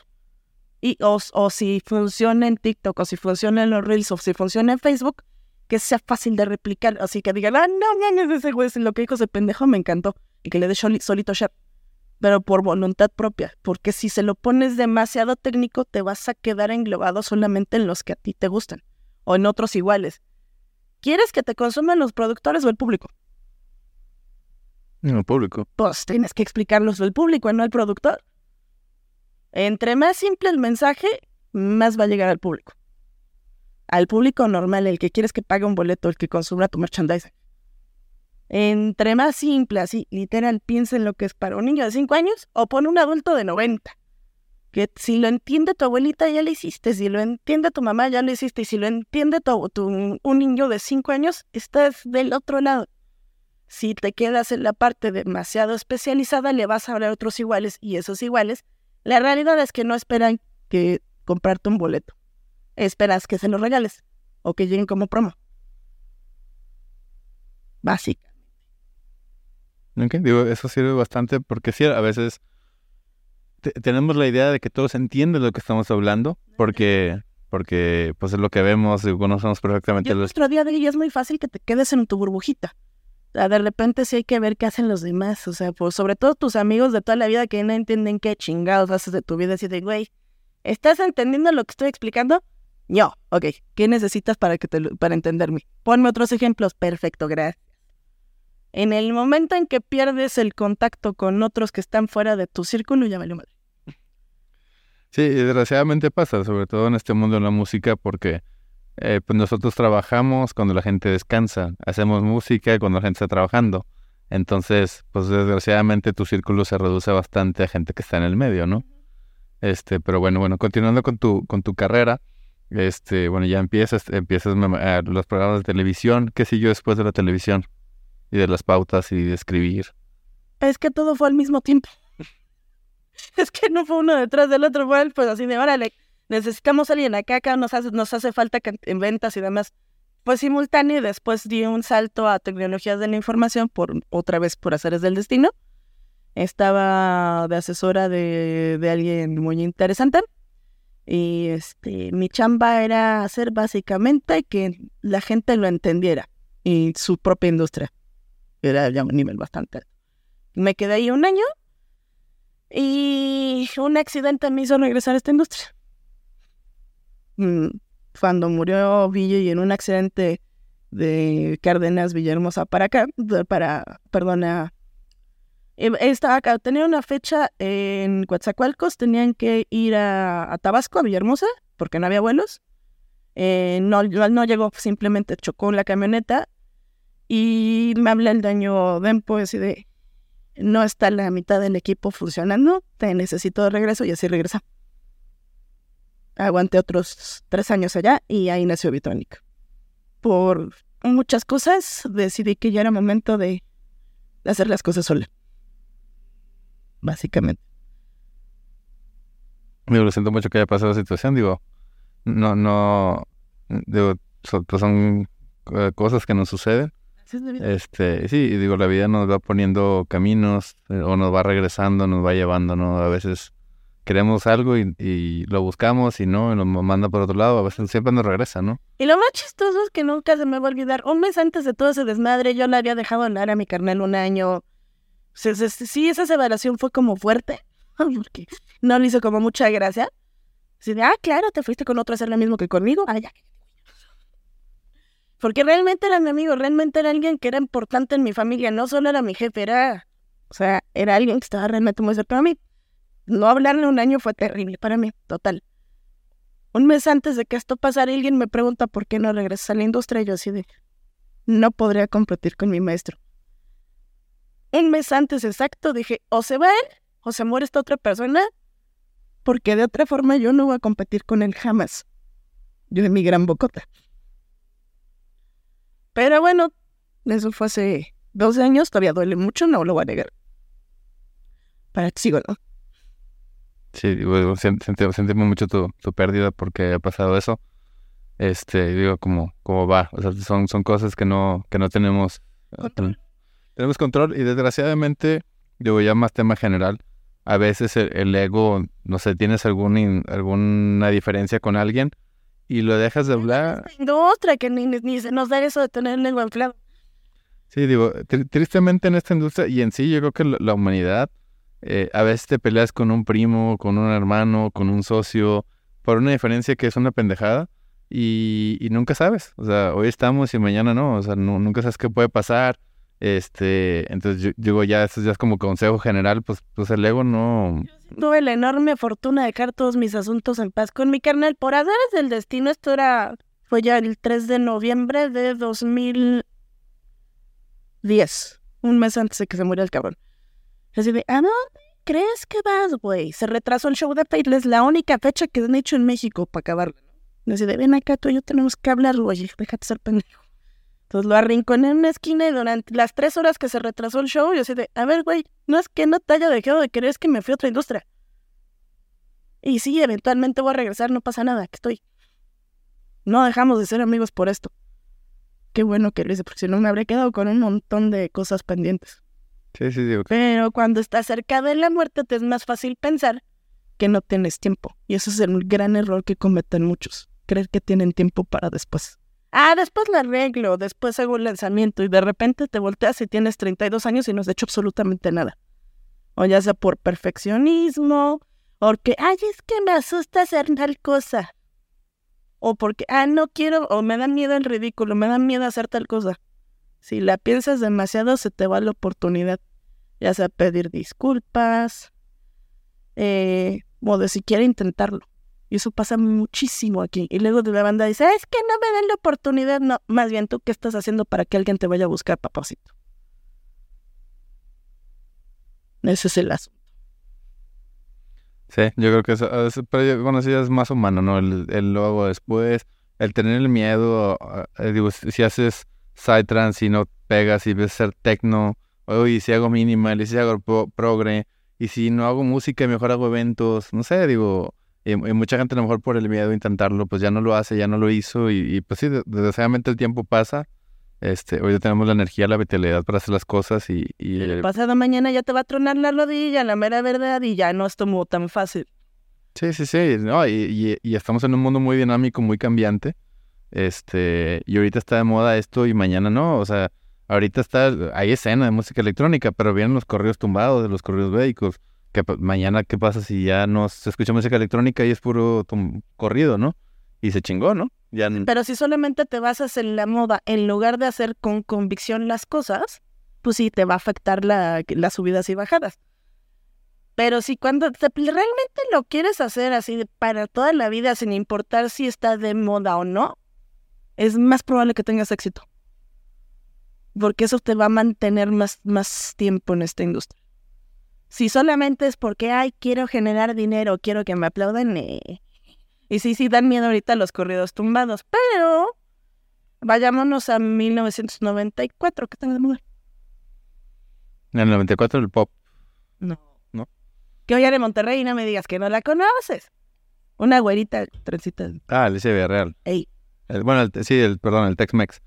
Y, o, o si funciona en TikTok, o si funciona en los Reels, o si funciona en Facebook, que sea fácil de replicar. Así que digan, ah, no, no, ese güey, lo que dijo ese pendejo me encantó. Y que le dé soli- solito share. Pero por voluntad propia. Porque si se lo pones demasiado técnico, te vas a quedar englobado solamente en los que a ti te gustan. O en otros iguales. ¿Quieres que te consuman los productores o el público? En el público. pues tienes que explicarlos al público, no al productor. Entre más simple el mensaje, más va a llegar al público. Al público normal, el que quieres que pague un boleto, el que consuma tu merchandising. Entre más simple, así, literal, piensa en lo que es para un niño de 5 años o pon un adulto de 90. Que si lo entiende tu abuelita, ya lo hiciste. Si lo entiende tu mamá, ya lo hiciste. Y si lo entiende tu, un niño de 5 años, estás del otro lado. Si te quedas en la parte demasiado especializada, le vas a hablar a otros iguales y esos iguales, la realidad es que no esperan que comprarte un boleto. Esperas que se los regales o que lleguen como promo. Básica. Ok, Digo, eso sirve bastante porque sí, a veces te- tenemos la idea de que todos entienden lo que estamos hablando porque, porque pues es lo que vemos y conocemos perfectamente Y los... nuestro día día es muy fácil que te quedes en tu burbujita. Sea, de repente sí hay que ver qué hacen los demás. O sea, pues, sobre todo tus amigos de toda la vida que no entienden qué chingados haces de tu vida. Así de, güey, ¿estás entendiendo lo que estoy explicando? No. Ok. ¿Qué necesitas para, que te, para entenderme? Ponme otros ejemplos. Perfecto, gracias. En el momento en que pierdes el contacto con otros que están fuera de tu círculo, ya valió madre. Sí, desgraciadamente pasa, sobre todo en este mundo de la música, porque eh, pues nosotros trabajamos cuando la gente descansa, hacemos música cuando la gente está trabajando. Entonces, pues desgraciadamente tu círculo se reduce bastante a gente que está en el medio, ¿no? Este, pero bueno, bueno, continuando con tu, con tu carrera, este, bueno, ya empiezas, empiezas los programas de televisión. ¿Qué siguió después de la televisión? Y de las pautas y de escribir. Es que todo fue al mismo tiempo. [laughs] es que no fue uno detrás del otro, fue pues así de, órale, necesitamos a alguien acá, acá nos hace, nos hace falta en ventas y demás. Pues simultáneo y después di un salto a tecnologías de la información por otra vez por haceres del destino. Estaba de asesora de, de alguien muy interesante. Y este, mi chamba era hacer básicamente que la gente lo entendiera y su propia industria. Era ya un nivel bastante alto. Me quedé ahí un año y un accidente me hizo regresar a esta industria. Mm, Cuando murió Ville en un accidente de Cárdenas Villahermosa para acá, para, perdona, eh, estaba acá, tenía una fecha en Coatzacoalcos, tenían que ir a, Tabasco, a Villahermosa, porque no había vuelos. Eh, no llegó, simplemente chocó la camioneta y me habla el daño Dempo así de no está la mitad del equipo funcionando, te necesito de regreso y así regresa. Aguanté otros tres años allá y ahí nació Bitronic. Por muchas cosas decidí que ya era momento de, hacer las cosas sola. Básicamente. Digo, lo siento mucho que haya pasado esa situación, digo, no, no, digo, son, pues son eh, cosas que nos suceden. Así es la vida. Este, sí, digo, la vida nos va poniendo caminos eh, o nos va regresando, nos va llevando, ¿no? A veces queremos algo y, lo buscamos y no, y nos manda por otro lado, a veces siempre nos regresa, ¿no? Y lo más chistoso es que nunca se me va a olvidar. Un mes antes de todo ese desmadre, yo le había dejado hablar a mi carnal un año. Sí, esa separación fue como fuerte. [laughs] Porque no le hizo como mucha gracia. Así de, ah, claro, te fuiste con otro a hacer lo mismo que conmigo. Ah, ya. Porque realmente era mi amigo, realmente era alguien que era importante en mi familia. No solo era mi jefe, era. O sea, era alguien que estaba realmente muy cerca de mí. No hablarle un año fue terrible para mí, total. Un mes antes de que esto pasara, alguien me pregunta por qué no regresas a la industria. Y yo así de, no podría competir con mi maestro. Un mes antes exacto dije, o se va él, o se muere esta otra persona, porque de otra forma yo no voy a competir con él jamás. Yo de mi gran bocota. Pero bueno, eso fue hace 12 años, todavía duele mucho, no lo voy a negar. Para que ¿no? Sí, digo, sentimos mucho tu, tu pérdida porque ha pasado eso. Este, digo, como, como va. O sea, son, son cosas que no, que no tenemos eh, Control. tenemos control y desgraciadamente, digo ya más tema general, a veces el, el ego, no sé, tienes algún alguna diferencia con alguien y lo dejas de hablar. Esta industria que ni, ni- se nos da eso de tener el lengua inflada. Sí, digo, tri- tristemente en esta industria y en sí yo creo que la, la humanidad, eh, a veces te peleas con un primo, con un hermano, con un socio, por una diferencia que es una pendejada y, nunca sabes. O sea, hoy estamos y mañana no. O sea, nu- nunca sabes qué puede pasar. Este, entonces yo digo ya, eso ya es como consejo general, pues, pues el ego no... Tuve la enorme fortuna de dejar todos mis asuntos en paz con mi carnal. Por azares del destino, esto era. Fue ya el 3 de noviembre de 2010. Un mes antes de que se muriera el cabrón. Así de, ¿a dónde crees que vas, güey? Se retrasó el show de Faithless, la única fecha que han hecho en México para acabarlo. ¿no? Así de, ven acá, tú y yo tenemos que hablar, güey. Déjate ser pendejo. Entonces lo arrinconé en una esquina y durante las tres horas que se retrasó el show, yo así de, a ver, güey, no es que no te haya dejado de querer, es que me fui a otra industria. Y sí, eventualmente voy a regresar, no pasa nada, que estoy. No dejamos de ser amigos por esto. Qué bueno que lo hice, porque si no me habría quedado con un montón de cosas pendientes. Pero cuando estás cerca de la muerte te es más fácil pensar que no tienes tiempo. Y ese es el gran error que cometen muchos. Creer que tienen tiempo para después. Ah, después lo arreglo, después hago el lanzamiento y de repente te volteas y tienes 32 años y no has hecho absolutamente nada. O ya sea por perfeccionismo, porque, ay, es que me asusta hacer tal cosa. O porque, ah, no quiero, o me da miedo el ridículo, me da miedo hacer tal cosa. Si la piensas demasiado, se te va la oportunidad, ya sea pedir disculpas, eh, o de siquiera intentarlo. Y eso pasa muchísimo aquí. Y luego de la banda dice, "Ah, es que no me dan la oportunidad. No, más bien tú, ¿qué estás haciendo para que alguien te vaya a buscar, papacito? Ese es el asunto. Sí, yo creo que eso, eso- pero bueno, sí es más humano, ¿no? El, el lo hago después, el tener el miedo, ah, digo, si haces psytrance y no pegas y ves ser techno, oye, si hago minimal, y si hago pro- progre, y si no hago música mejor hago eventos, no sé, digo, y, y mucha gente a lo mejor por el miedo a intentarlo, pues ya no lo hace, ya no lo hizo, y, y pues sí, de- desgraciadamente el tiempo pasa, este, hoy ya tenemos la energía, la vitalidad para hacer las cosas y, y, eh, Pasado mañana ya te va a tronar la rodilla, la mera verdad, y ya no es tan fácil. Sí, sí, sí, no, y, y- y estamos en un mundo muy dinámico, muy cambiante, este, y ahorita está de moda esto y mañana no, o sea, ahorita está, hay escena de música electrónica, pero vienen los corridos tumbados, de los corridos médicos, que mañana, ¿qué pasa si ya no se escucha música electrónica y es puro corrido, ¿no? Y se chingó, ¿no? Ya, Pero si solamente te basas en la moda en lugar de hacer con convicción las cosas, pues sí te va a afectar la, las subidas y bajadas. Pero si cuando te- realmente lo quieres hacer así para toda la vida, sin importar si está de moda o no, es más probable que tengas éxito. Porque eso te va a mantener más, más tiempo en esta industria. Si solamente es porque, ay, quiero generar dinero, quiero que me aplaudan, eh. Y sí, sí, dan miedo ahorita los corridos tumbados, pero vayámonos a 1994, ¿qué tal de moda? en el 94 el pop, No. ¿No? Que hoy de Monterrey y no me digas que no la conoces. Una güerita, trencita. ah, Alicia Villarreal, Ey, El- bueno, el- sí, el, perdón, el Tex-Mex.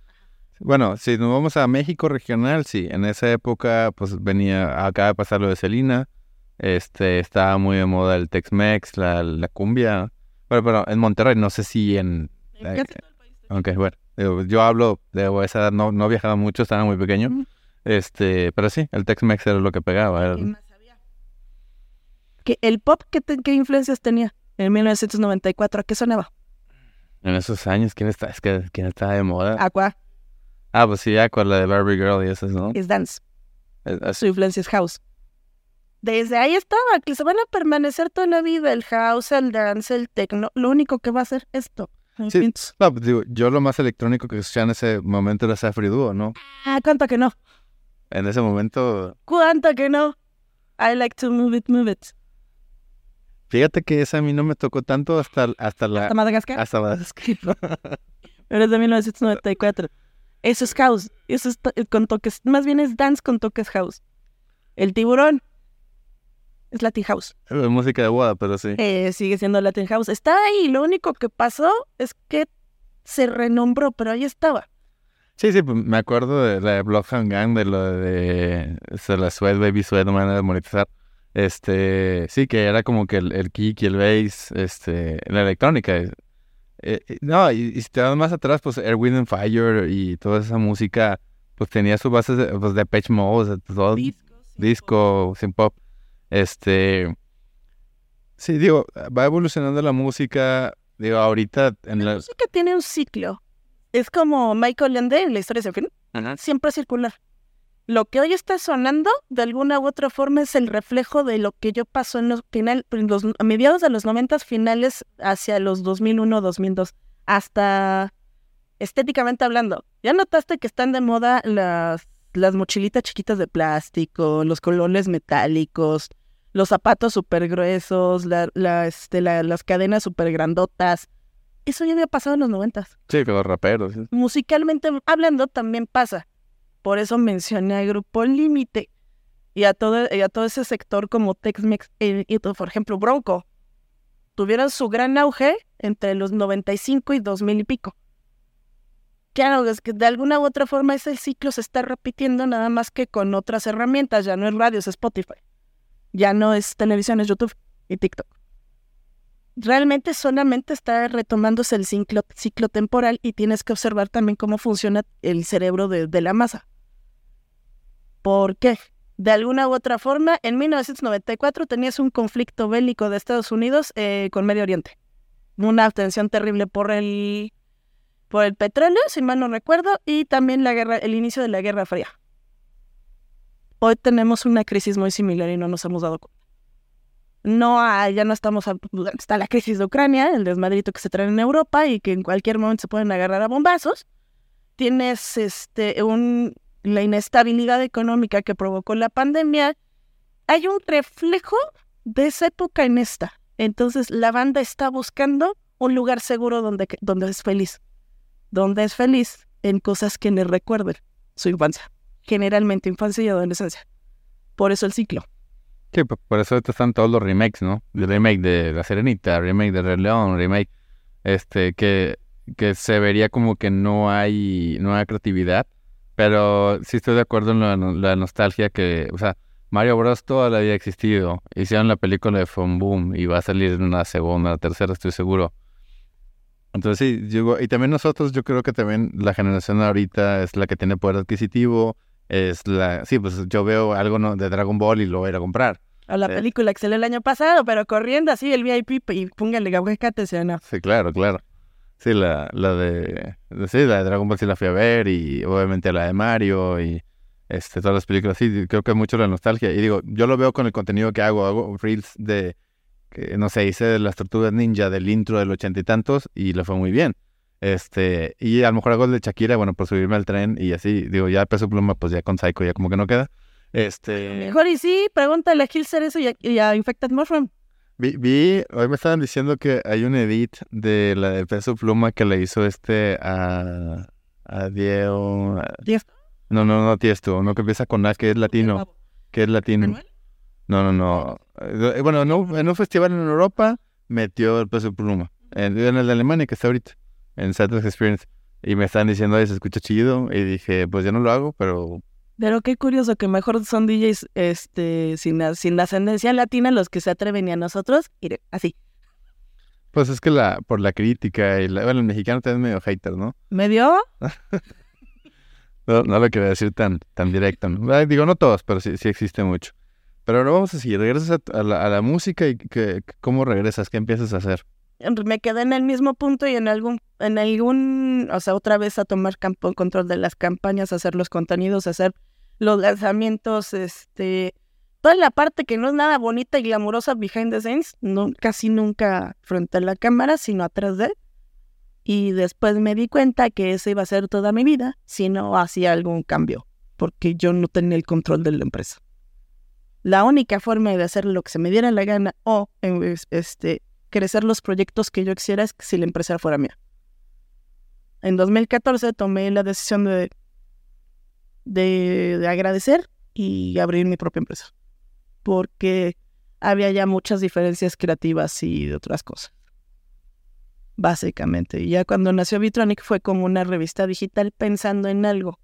Bueno, si nos vamos a México regional, sí, en esa época, pues venía, acaba de pasar lo de Selena, este, estaba muy de moda el Tex-Mex, la, la cumbia, bueno, pero en Monterrey, no sé si en, en Eh, casi todo el país. ok, bueno, yo hablo de esa edad, no, no viajaba mucho, estaba muy pequeño, este, pero sí, el Tex-Mex era lo que pegaba, era- ¿Qué más había? Que el pop, ¿qué, te- qué influencias tenía? En 1994, ¿a qué sonaba? En esos años, ¿quién está, es que, quién estaba de moda? Aqua, Ah, pues sí, con la de Barbie Girl y esas, ¿no? es dance. Es- es- Su influencia es house. Desde ahí estaba, que se van a permanecer toda la vida el house, el dance, el techno. Lo único que va a hacer esto. Sí, no, pues digo, yo lo más electrónico que escuchaba en ese momento era Safri Duo, ¿no? Ah, ¿cuánto que no? En ese momento. ¿Cuánto que no? I like to move it, move it. Fíjate que esa a mí no me tocó tanto hasta, hasta la. ¿Hasta Madagascar? Hasta Madagascar. [laughs] Pero es de 1994. Eso es house. Eso es con toques. Más bien es dance con toques house. El tiburón es Latin House. Es música de boda, pero sí. Eh, sigue siendo Latin House. Está ahí. Lo único que pasó es que se renombró, pero ahí estaba. Sí, sí, pues, me acuerdo de la de Bloodhound Gang, de lo de, de la Sweat Baby Sweat, manera de monetizar. Este, sí, que era como que el, el kick y el bass, este, la electrónica. Eh, eh, no, y, si te vas más atrás, pues Air, Wind and Fire y toda esa música, pues tenía sus bases de, pues, de Patch Mode, todo, disco, sin pop. Este, sí, digo, va evolucionando la música, digo, ahorita en la... La música tiene un ciclo. Es como Michael Ende en la historia de fin. Siempre circular lo que hoy está sonando, de alguna u otra forma, es el reflejo de lo que yo pasó en los, final, los a mediados de los 90 finales hacia los 2001, 2002, hasta estéticamente hablando. ¿Ya notaste que están de moda las, las mochilitas chiquitas de plástico, los colores metálicos, los zapatos súper gruesos, la, la, este, las cadenas súper grandotas? Eso ya había pasado en los 90. Sí, con los raperos. Musicalmente hablando también pasa por eso mencioné al Grupo Límite y a todo, a todo ese sector como Tex-Mex y, por ejemplo, Bronco. Tuvieron su gran auge entre los 95 y 2000 y pico. Claro, es que de alguna u otra forma ese ciclo se está repitiendo nada más que con otras herramientas. Ya no es radio, es Spotify. Ya no es televisión, es YouTube y TikTok. Realmente solamente está retomándose el ciclo, ciclo temporal y tienes que observar también cómo funciona el cerebro de la masa. ¿Por qué? De alguna u otra forma, en 1994 tenías un conflicto bélico de Estados Unidos eh, con Medio Oriente. Una tensión terrible por el, por el petróleo, si mal no recuerdo, y también la guerra, el inicio de la Guerra Fría. Hoy tenemos una crisis muy similar y no nos hemos dado cuenta. No, ya no estamos, está la crisis de Ucrania, el desmadrito que se trae en Europa y que en cualquier momento se pueden agarrar a bombazos. Tienes este un la inestabilidad económica que provocó la pandemia, hay un reflejo de esa época en esta. Entonces la banda está buscando un lugar seguro donde, donde es feliz. Donde es feliz en cosas que le recuerden su infancia. Generalmente infancia y adolescencia. Por eso el ciclo. Sí, por eso están todos los remakes, ¿no? El remake de La Serenita, remake de Rey León, remake, este, que, que se vería como que no hay, no hay creatividad pero sí estoy de acuerdo en la, nostalgia que, o sea, Mario Bros. toda la vida ha existido. Hicieron la película de Fun Boom y va a salir una segunda, una tercera, estoy seguro. Entonces sí, yo, y también nosotros, yo creo que también la generación ahorita es la que tiene poder adquisitivo, es la, sí, pues yo veo algo ¿no? de Dragon Ball y lo voy a ir a comprar. A la eh, película que salió el año pasado, pero corriendo así el VIP y póngale atención. Sí, claro, claro. Sí, la, la de, sí, la de Dragon Ball sí la fui a ver y obviamente la de Mario y este, todas las películas. Sí, creo que es mucho la nostalgia. Y digo, yo lo veo con el contenido que hago. Hago reels de, que, no sé, hice de las tortugas ninja del intro del ochenta y tantos y le fue muy bien. Este, y a lo mejor hago el de Shakira, bueno, por subirme al tren y así, digo, ya peso pluma, pues ya con Psycho ya como que no queda. Este... Mejor y sí, pregúntale a Gil eso y a, y a Infected Mushroom. Vi, hoy me estaban diciendo que hay un edit de la de Peso Pluma que le hizo este a, a Diego. No, no, no, Tiesto, uno que empieza con A, que es latino. Que es latino. No, no, no. Eh, bueno, no, en un festival en Europa metió el Peso Pluma. En, el de Alemania, que está ahorita, en Saturday Experience. Y me estaban diciendo, ay, se escucha chido. Y dije, pues ya no lo hago, pero pero qué curioso que mejor son DJs este, sin, sin ascendencia latina los que se atreven y a nosotros, ir así. Pues es que la por la crítica y la, bueno, el mexicano también es medio hater, ¿no? ¿Medio? [laughs] no, no lo quería decir tan, tan directo, ¿no? Digo, no todos, pero sí, sí existe mucho. Pero ahora vamos a seguir. Regresas a, la, a la, música y que, ¿cómo regresas? ¿Qué empiezas a hacer? Me quedé en el mismo punto y en algún, en algún, o sea, otra vez a tomar campo, control de las campañas, hacer los contenidos, hacer los lanzamientos, este, toda la parte que no es nada bonita y glamurosa behind the scenes, no, casi nunca frente a la cámara, sino atrás de. Y después me di cuenta que esa iba a ser toda mi vida si no hacía algún cambio, porque yo no tenía el control de la empresa. La única forma de hacer lo que se me diera la gana o este, crecer los proyectos que yo quisiera es si la empresa fuera mía. En 2014 tomé la decisión de, de, de agradecer y abrir mi propia empresa, porque había ya muchas diferencias creativas y de otras cosas básicamente. Y ya cuando nació Vitronic fue como una revista digital pensando en algo.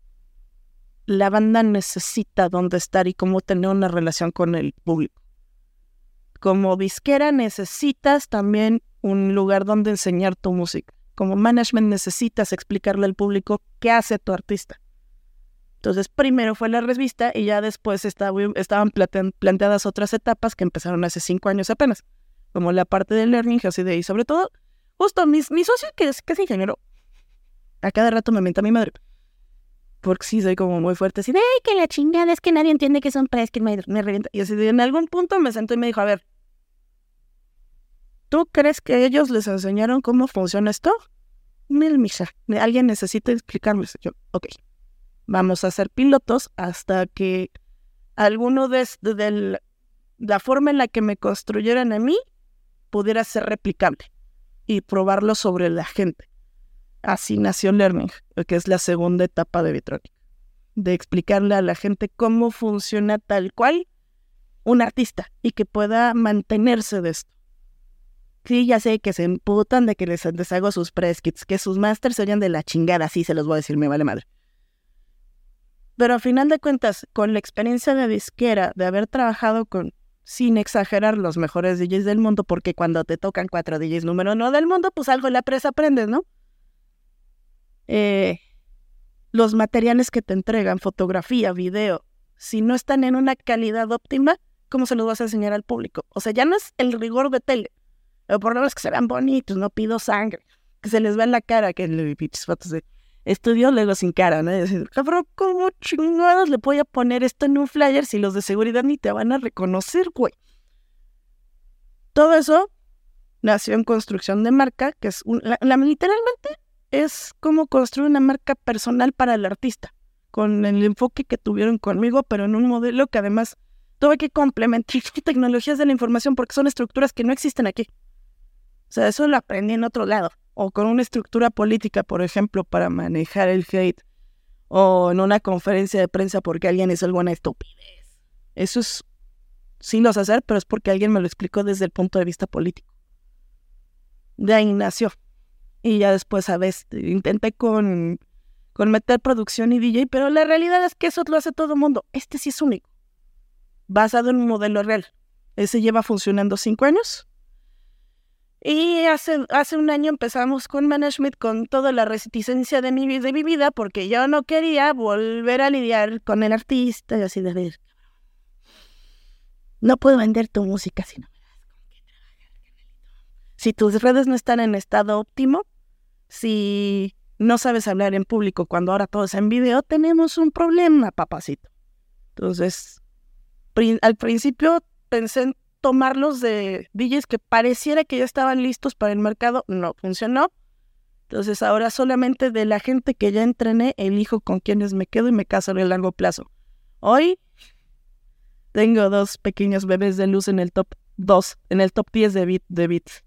La banda necesita dónde estar y cómo tener una relación con el público. Como disquera necesitas también un lugar donde enseñar tu música. Como management necesitas explicarle al público qué hace tu artista. Entonces, primero fue la revista y ya después estaban planteadas otras etapas que empezaron hace cinco años apenas, como la parte de learning, así de, y sobre todo Justo, mi, mi socio, que es, que es ingeniero, a cada rato me menta a mi madre. Porque sí, soy como muy fuerte, así de, ¡ay, que la chingada! Es que nadie entiende que son press, que me, me revienta. Y así de, en algún punto me sentó y me dijo, a ver, ¿tú crees que ellos les enseñaron cómo funciona esto? Mil misa, alguien necesita explicarme. Yo, ok, vamos a ser pilotos hasta que alguno de, de la forma en la que me construyeran a mí pudiera ser replicable y probarlo sobre la gente. Así nació Learning, que es la segunda etapa de Vitronic, de explicarle a la gente cómo funciona tal cual un artista y que pueda mantenerse de esto. Sí, ya sé que se emputan de que les deshago sus press kits, que sus masters se oyen de la chingada, sí se los voy a decir, me vale madre. Pero a final de cuentas, con la experiencia de disquera, de haber trabajado con sin exagerar, los mejores DJs del mundo, porque cuando te tocan cuatro DJs número uno del mundo, pues algo en la presa aprendes, ¿no? Eh, los materiales que te entregan, fotografía, video, si no están en una calidad óptima, ¿cómo se los vas a enseñar al público? O sea, ya no es el rigor de tele. El problema es que se vean bonitos, no pido sangre, que se les vea en la cara, que le fotos de estudio luego sin cara, ¿no? Y decir, cabrón, ¿cómo chingados le voy a poner esto en un flyer si los de seguridad ni te van a reconocer, güey? Todo eso nació en construcción de marca, que es la, literalmente es como construir una marca personal para el artista, con el enfoque que tuvieron conmigo, pero en un modelo que además tuve que complementar [laughs] tecnologías de la información porque son estructuras que no existen aquí. O sea, eso lo aprendí en otro lado o con una estructura política, por ejemplo, para manejar el hate, o en una conferencia de prensa porque alguien hizo alguna estupidez. Eso es, sí lo sé hacer, pero es porque alguien me lo explicó desde el punto de vista político. De ahí nació. Y ya después, a veces, intenté con, con meter producción y DJ, pero la realidad es que eso lo hace todo el mundo. Este sí es único. Basado en un modelo real. Ese lleva funcionando cinco años y hace, hace un año empezamos con Management con toda la reticencia de mi, de mi vida porque yo no quería volver a lidiar con el artista y así de ver. No puedo vender tu música si no me das con Si tus redes no están en estado óptimo, si no sabes hablar en público cuando ahora todo es en video, tenemos un problema, papacito. Entonces, al principio pensé en tomarlos de DJs que pareciera que ya estaban listos para el mercado, no funcionó. Entonces ahora solamente de la gente que ya entrené, elijo con quienes me quedo y me caso en el largo plazo. Hoy tengo dos pequeños bebés de luz en el top 2, en el top 10 de bit de bits.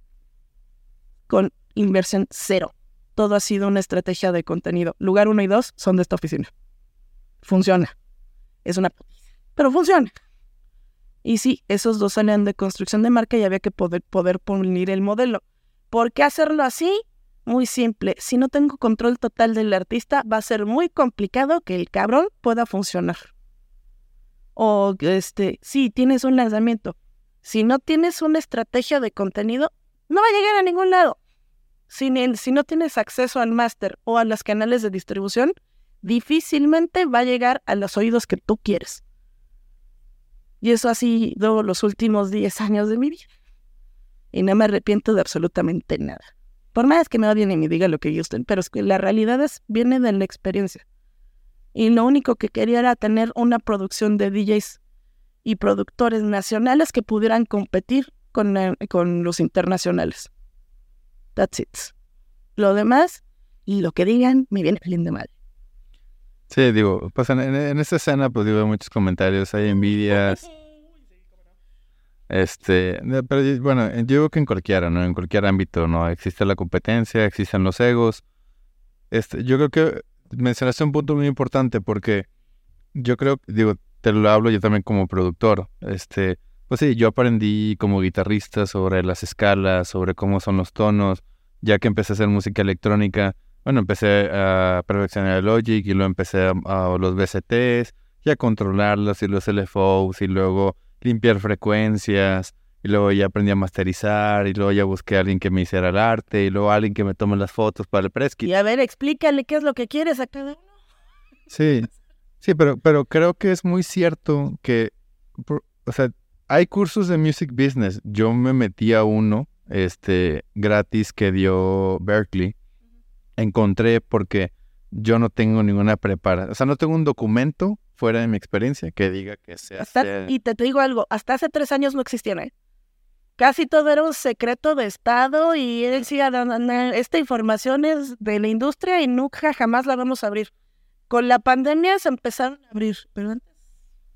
Con inversión cero. Todo ha sido una estrategia de contenido. Lugar 1 y 2 son de esta oficina. Funciona. Es una... Pero funciona. Y sí, esos dos salían de construcción de marca y había que poder, poder poner el modelo. ¿Por qué hacerlo así? Muy simple. Si no tengo control total del artista, va a ser muy complicado que el cabrón pueda funcionar. O, este, sí, tienes un lanzamiento. Si no tienes una estrategia de contenido, no va a llegar a ningún lado. Si, si no tienes acceso al máster o a los canales de distribución, difícilmente va a llegar a los oídos que tú quieres. Y eso ha sido los últimos 10 años de mi vida. Y no me arrepiento de absolutamente nada. Por más que me odien y me digan lo que gusten, pero es que la realidad es, viene de la experiencia. Y lo único que quería era tener una producción de DJs y productores nacionales que pudieran competir con, eh, con los internacionales. That's it. Lo demás, lo que digan, me viene bien de mal. Sí, digo, pues en, en, esta escena, pues digo, hay muchos comentarios, hay envidias. Este, pero bueno, yo digo que en cualquiera, ¿no? En cualquier ámbito, ¿no? Existe la competencia, existen los egos. Este, yo creo que mencionaste un punto muy importante porque yo creo, digo, te lo hablo yo también como productor. Este, pues sí, yo aprendí como guitarrista sobre las escalas, sobre cómo son los tonos, ya que empecé a hacer música electrónica. Bueno, empecé a perfeccionar el Logic y luego empecé a, los VSTs y a controlarlos y los LFOs y luego limpiar frecuencias y luego ya aprendí a masterizar y luego ya busqué a alguien que me hiciera el arte y luego a alguien que me tome las fotos para el press Y a ver, explícale qué es lo que quieres a cada uno. Sí, sí, pero, pero creo que es muy cierto que, o sea, hay cursos de music business. Yo me metí a uno, este, gratis que dio Berkeley. Encontré porque yo no tengo ninguna preparación, o sea, no tengo un documento fuera de mi experiencia que diga que sea. Y te, te, digo algo, hasta hace tres años no existían, ¿eh? casi todo era un secreto de Estado y él decía, esta información es de la industria y nunca jamás la vamos a abrir. Con la pandemia se empezaron a abrir, pero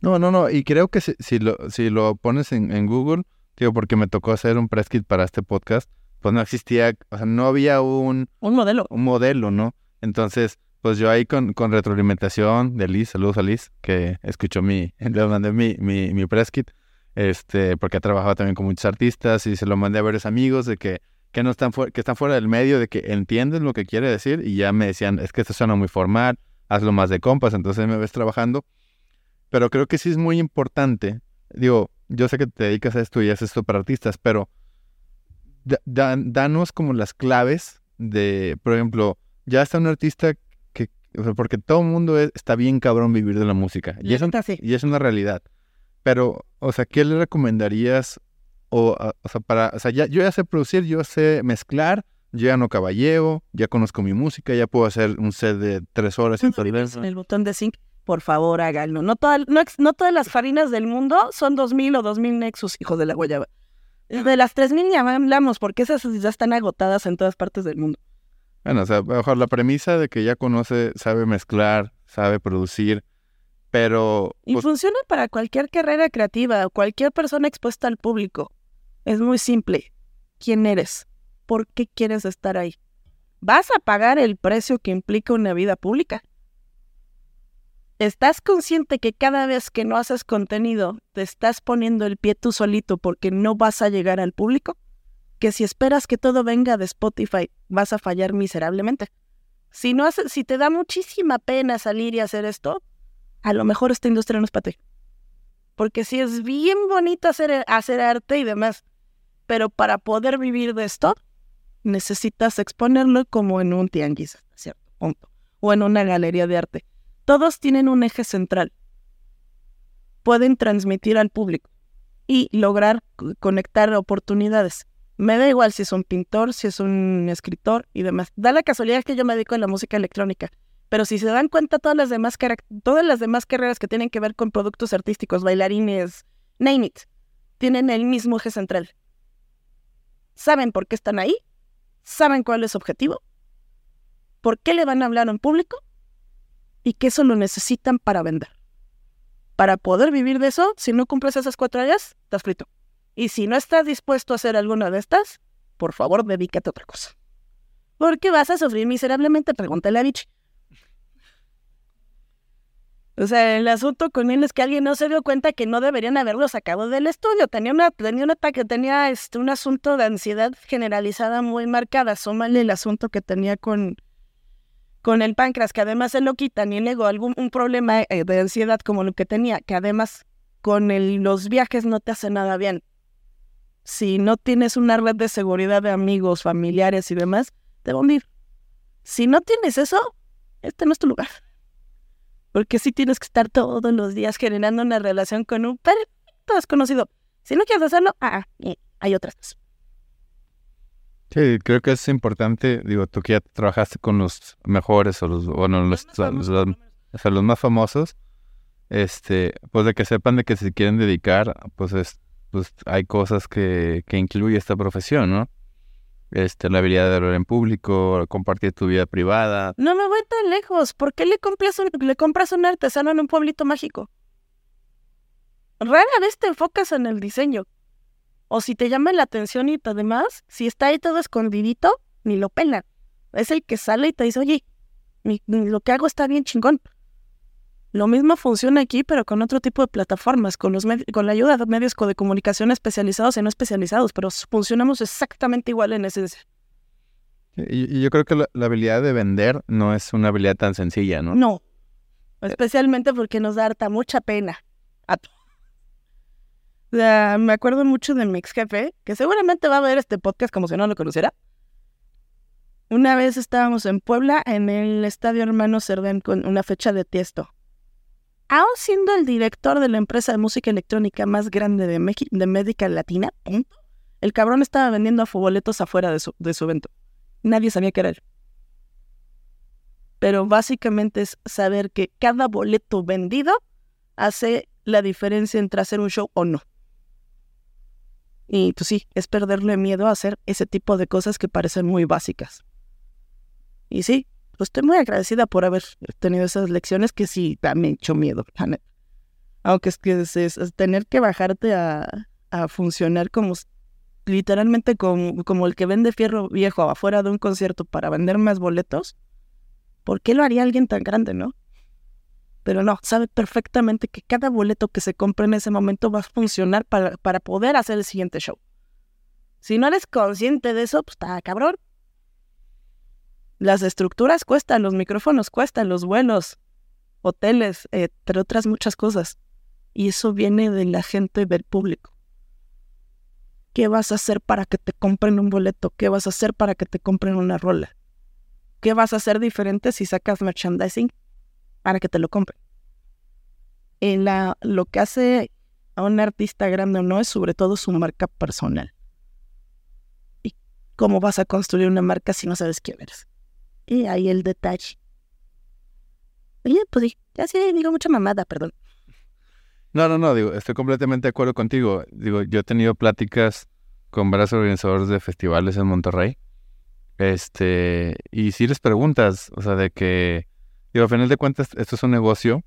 No, no, no, y creo que si, si lo, si lo pones en, Google, digo, porque me tocó hacer un press kit para este podcast, pues no existía, o sea, no había un... Un modelo. Un modelo, ¿no? Entonces, pues yo ahí con, con retroalimentación de Liz, saludos a Liz, que escuchó mi, [laughs] le mandé mi, mi, mi press kit, este, porque ha trabajado también con muchos artistas y se lo mandé a varios amigos de que, que no están, que están fuera del medio, de que entienden lo que quiere decir y ya me decían, es que esto suena muy formal, hazlo más de compas, entonces me ves trabajando. Pero creo que sí es muy importante, digo, yo sé que te dedicas a esto y haces esto para artistas, pero danos como las claves de, por ejemplo, ya está un artista que, porque todo el mundo está bien cabrón vivir de la música. Y, y es una realidad. Pero, o sea, ¿qué le recomendarías? O, o sea, para, o sea, ya, yo ya sé producir, yo sé mezclar, yo ya no caballeo, ya conozco mi música, ya puedo hacer un set de tres horas en El botón de sync, por favor, háganlo. No, no, no todas las farinas del mundo son 2000 o 2000 Nexus, hijos de la guayaba. De las 3000 ya hablamos, porque esas ya están agotadas en todas partes del mundo. Bueno, o sea, mejor la premisa de que ya conoce, sabe mezclar, sabe producir, pero... Y pues funciona para cualquier carrera creativa, cualquier persona expuesta al público. Es muy simple. ¿Quién eres? ¿Por qué quieres estar ahí? ¿Vas a pagar el precio que implica una vida pública? ¿Estás consciente que cada vez que no haces contenido te estás poniendo el pie tú solito porque no vas a llegar al público? Que si esperas que todo venga de Spotify vas a fallar miserablemente. Si, no haces, si te da muchísima pena salir y hacer esto, a lo mejor esta industria no es para ti. Porque sí es bien bonito hacer, hacer arte y demás, pero para poder vivir de esto, necesitas exponerlo como en un tianguis, ¿cierto? Punto. O en una galería de arte. Todos tienen un eje central. Pueden transmitir al público y lograr conectar oportunidades. Me da igual si es un pintor, si es un escritor y demás. Da la casualidad que yo me dedico a la música electrónica. Pero si se dan cuenta, todas las demás, todas las demás carreras que tienen que ver con productos artísticos, bailarines, name it, tienen el mismo eje central. Saben por qué están ahí, saben cuál es su objetivo, por qué le van a hablar a un público y que eso lo necesitan para vender. Para poder vivir de eso, si no cumples esas cuatro áreas, estás frito. Y si no estás dispuesto a hacer alguna de estas, por favor, dedícate a otra cosa. Porque vas a sufrir miserablemente, pregúntale a Vichy. O sea, el asunto con él es que alguien no se dio cuenta que no deberían haberlo sacado del estudio. Tenía, una, un ataque, tenía este, un asunto de ansiedad generalizada muy marcada. Súmale el asunto que tenía con, con el páncreas, que además se lo quitan y negó algún un problema eh, de ansiedad como lo que tenía, que además con los viajes no te hace nada bien. Si no tienes una red de seguridad de amigos, familiares y demás, te van a ir. Si no tienes eso, este no es tu lugar. Porque sí tienes que estar todos los días generando una relación con un perfecto desconocido. Si no quieres hacerlo, ah, hay otras. Sí, creo que es importante, digo, tú que ya trabajaste con los mejores o los, bueno, los, los, más famosos, este, pues de que sepan de que si quieren dedicar, pues es, pues hay cosas que, que incluye esta profesión, ¿no? Este, la habilidad de hablar en público, compartir tu vida privada. No me voy tan lejos. ¿Por qué le compras un, le compras un artesano en un pueblito mágico? Rara vez te enfocas en el diseño. O si te llama la atención y además, si está ahí todo escondidito, ni lo pelan. Es el que sale y te dice, oye, lo que hago está bien chingón. Lo mismo funciona aquí, pero con otro tipo de plataformas, con, los con la ayuda de medios de comunicación especializados y no especializados, pero funcionamos exactamente igual en esencia. Y, yo creo que la, habilidad de vender no es una habilidad tan sencilla, ¿no? No, especialmente porque nos da harta mucha pena. A me acuerdo mucho de mi ex jefe, que seguramente va a ver este podcast como si no lo conociera. Una vez estábamos en Puebla, en el Estadio Hermano Cerdán, con una fecha de tiesto. Aún siendo el director de la empresa de música electrónica más grande de, de América Latina, el cabrón estaba vendiendo boletos afuera de su, de su evento. Nadie sabía qué era él. Pero básicamente es saber que cada boleto vendido hace la diferencia entre hacer un show o no. Y pues sí, es perderle miedo a hacer ese tipo de cosas que parecen muy básicas. Y sí, pues estoy muy agradecida por haber tenido esas lecciones que sí me han hecho miedo, Aunque es que es, tener que bajarte a, a funcionar como literalmente como, como, el que vende fierro viejo afuera de un concierto para vender más boletos. ¿Por qué lo haría alguien tan grande, no? Pero no, sabe perfectamente que cada boleto que se compre en ese momento va a funcionar para, para poder hacer el siguiente show. Si no eres consciente de eso, pues está cabrón. Las estructuras cuestan, los micrófonos cuestan, los vuelos, hoteles, entre otras muchas cosas. Y eso viene de la gente del público. ¿Qué vas a hacer para que te compren un boleto? ¿Qué vas a hacer para que te compren una rola? ¿Qué vas a hacer diferente si sacas merchandising para que te lo compren. En la, lo que hace a un artista grande o no es sobre todo su marca personal. ¿Y cómo vas a construir una marca si no sabes quién eres? Y ahí el detalle. Oye, pues ya sí digo mucha mamada, perdón. No, no, no, digo, estoy completamente de acuerdo contigo. Digo, yo he tenido pláticas con varios organizadores de festivales en Monterrey. Este, y si les preguntas, o sea, de que Digo, a final de cuentas, esto es un negocio.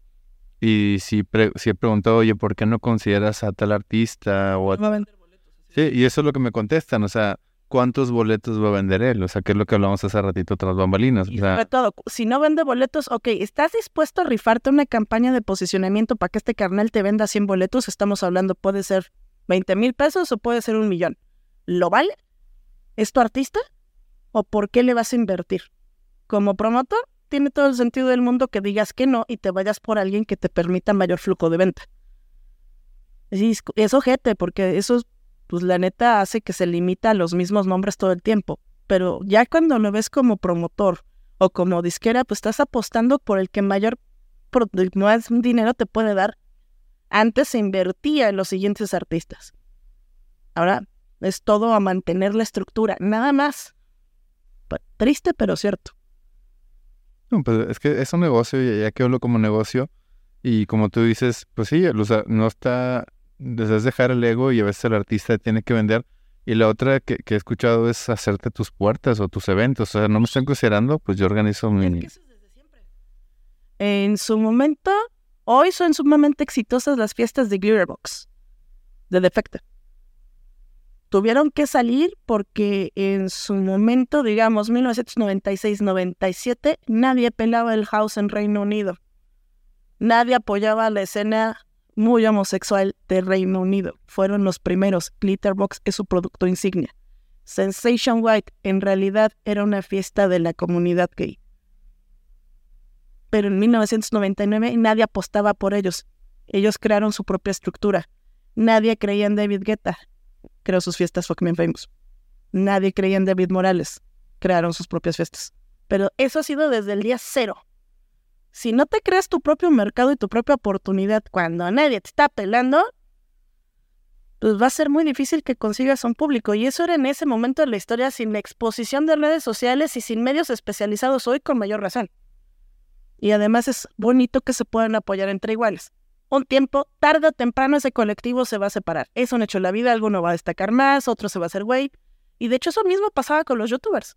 Y si, si he preguntado, oye, ¿por qué no consideras a tal artista? O a... Va a vender boletos. Sí, y eso es lo que me contestan. O sea, ¿cuántos boletos va a vender él? O sea, que es lo que hablamos hace ratito tras bambalinas. Sobre todo, si no vende boletos, ok, ¿estás dispuesto a rifarte una campaña de posicionamiento para que este carnal te venda 100 boletos? Estamos hablando, puede ser 20 mil pesos o puede ser un millón. ¿Lo vale? ¿Es tu artista? ¿O por qué le vas a invertir? Como promotor, tiene todo el sentido del mundo que digas que no y te vayas por alguien que te permita mayor flujo de venta. Es, es ojete, porque eso, pues la neta, hace que se limita a los mismos nombres todo el tiempo. Pero ya cuando lo ves como promotor o como disquera, pues estás apostando por el que mayor más dinero te puede dar. Antes se invertía en los siguientes artistas. Ahora es todo a mantener la estructura, nada más. Triste, pero cierto. No, pues es que es un negocio y ya que hablo como negocio y como tú dices, pues sí, no está, desde dejar el ego y a veces el artista tiene que vender. Y la otra que, he escuchado es hacerte tus puertas o tus eventos. O sea, no me están considerando, pues yo organizo mi... En su momento, hoy son sumamente exitosas las fiestas de Glitterbox, de Defecta tuvieron que salir porque en su momento, digamos, 1996-97, nadie pelaba el house en Reino Unido. Nadie apoyaba la escena muy homosexual de Reino Unido. Fueron los primeros. Glitterbox es su producto insignia. Sensation White en realidad era una fiesta de la comunidad gay. Pero en 1999 nadie apostaba por ellos. Ellos crearon su propia estructura. Nadie creía en David Guetta creó sus fiestas Fuckman Famous. Nadie creía en David Morales. Crearon sus propias fiestas. Pero eso ha sido desde el día cero. Si no te creas tu propio mercado y tu propia oportunidad cuando nadie te está pelando, pues va a ser muy difícil que consigas un público. Y eso era en ese momento de la historia sin la exposición de redes sociales y sin medios especializados hoy con mayor razón. Y además es bonito que se puedan apoyar entre iguales. Un tiempo, tarde o temprano ese colectivo se va a separar. Es un hecho en la vida, alguno va a destacar más, otro se va a hacer güey. Y de hecho eso mismo pasaba con los youtubers.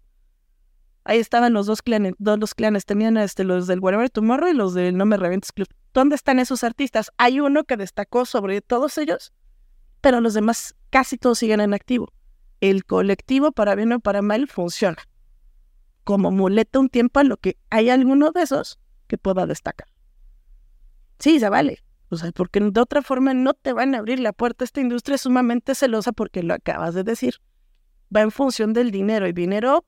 Ahí estaban los dos clanes, dos los clanes, tenían este, los del Whatever Tomorrow y los del No Me Revientes Club. ¿Dónde están esos artistas? Hay uno que destacó sobre todos ellos, pero los demás casi todos siguen en activo. El colectivo, para bien o para mal, funciona. Como muleta un tiempo a lo que hay alguno de esos que pueda destacar. Sí, se vale. O sea, porque de otra forma no te van a abrir la puerta. Esta industria es sumamente celosa porque lo acabas de decir. Va en función del dinero y dinero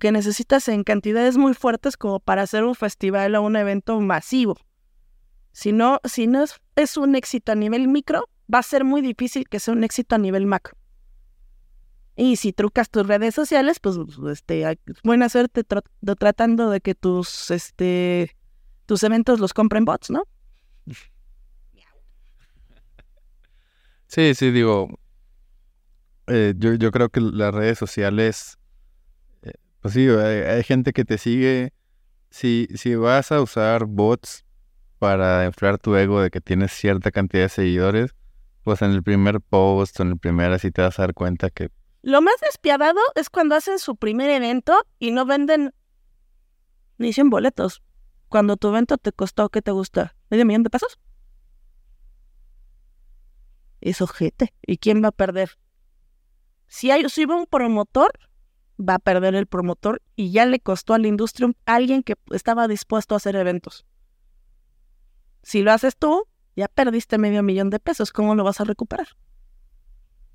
que necesitas en cantidades muy fuertes como para hacer un festival o un evento masivo. Si no, si no es, un éxito a nivel micro, va a ser muy difícil que sea un éxito a nivel macro. Y si trucas tus redes sociales, pues este, buena suerte tratando de que tus, este, tus eventos los compren bots, ¿no? Sí, sí, digo, eh, yo, yo creo que las redes sociales pues sí, hay, gente que te sigue. Si, si vas a usar bots para inflar tu ego de que tienes cierta cantidad de seguidores, pues en el primer post o en el primer así te vas a dar cuenta que... Lo más despiadado es cuando hacen su primer evento y no venden ni 100 boletos. Cuando tu evento te costó, ¿qué te gusta? ¿Medio millón de pesos? Es ojete. ¿Y quién va a perder? Si hay si un promotor, va a perder el promotor y ya le costó a la industria alguien que estaba dispuesto a hacer eventos. Si lo haces tú, ya perdiste medio millón de pesos, ¿cómo lo vas a recuperar?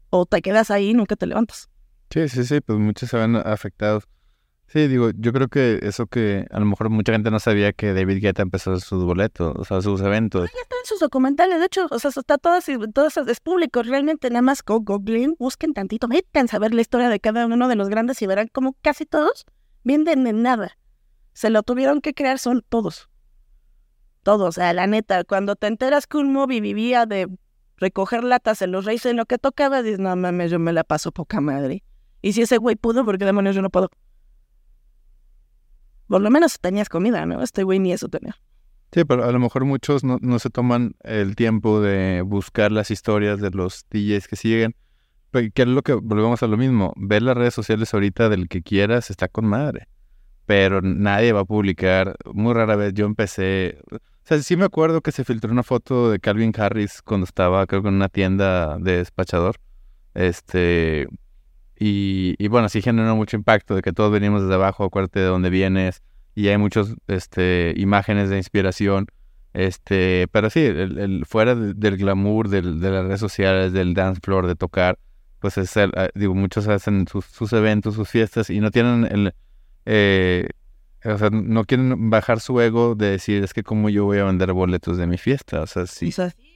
O te quedas ahí y nunca te levantas. Sí, sí, sí, pues muchos se ven afectados. Sí, digo, yo creo que eso que a lo mejor mucha gente no sabía que David Guetta empezó sus boletos, o sea, sus eventos. ya están sus documentales, de hecho, o sea, está todo, todo es público, realmente nada más go googlen, busquen tantito, metan a ver la historia de cada uno de los grandes y verán como casi todos vienen de nada. Se lo tuvieron que crear son todos. Todos, o sea, la neta, cuando te enteras que un movie vivía de recoger latas en los reyes en lo que tocaba, dices, no mames, yo me la paso poca madre. Y si ese güey pudo, ¿por qué demonios yo no puedo? Por lo menos tenías comida, ¿no? Este güey ni eso tenía. Sí, pero a lo mejor muchos no, no se toman el tiempo de buscar las historias de los DJs que siguen. Que es lo que volvemos a lo mismo. Ver las redes sociales ahorita del que quieras está con madre. Pero nadie va a publicar. Muy rara vez yo empecé. O sea, sí me acuerdo que se filtró una foto de Calvin Harris cuando estaba, creo que en una tienda de despachador. Este. Y, bueno, sí generó mucho impacto de que todos venimos desde abajo, acuérdate de dónde vienes, y hay muchas este, imágenes de inspiración. Este, pero sí, el, fuera del glamour de las redes sociales, del dance floor, de tocar, pues es el, ah, digo, muchos hacen sus, eventos, sus fiestas y no tienen el, eh, o sea, no quieren bajar su ego de decir, es que como yo voy a vender boletos de mi fiesta, o sea, sí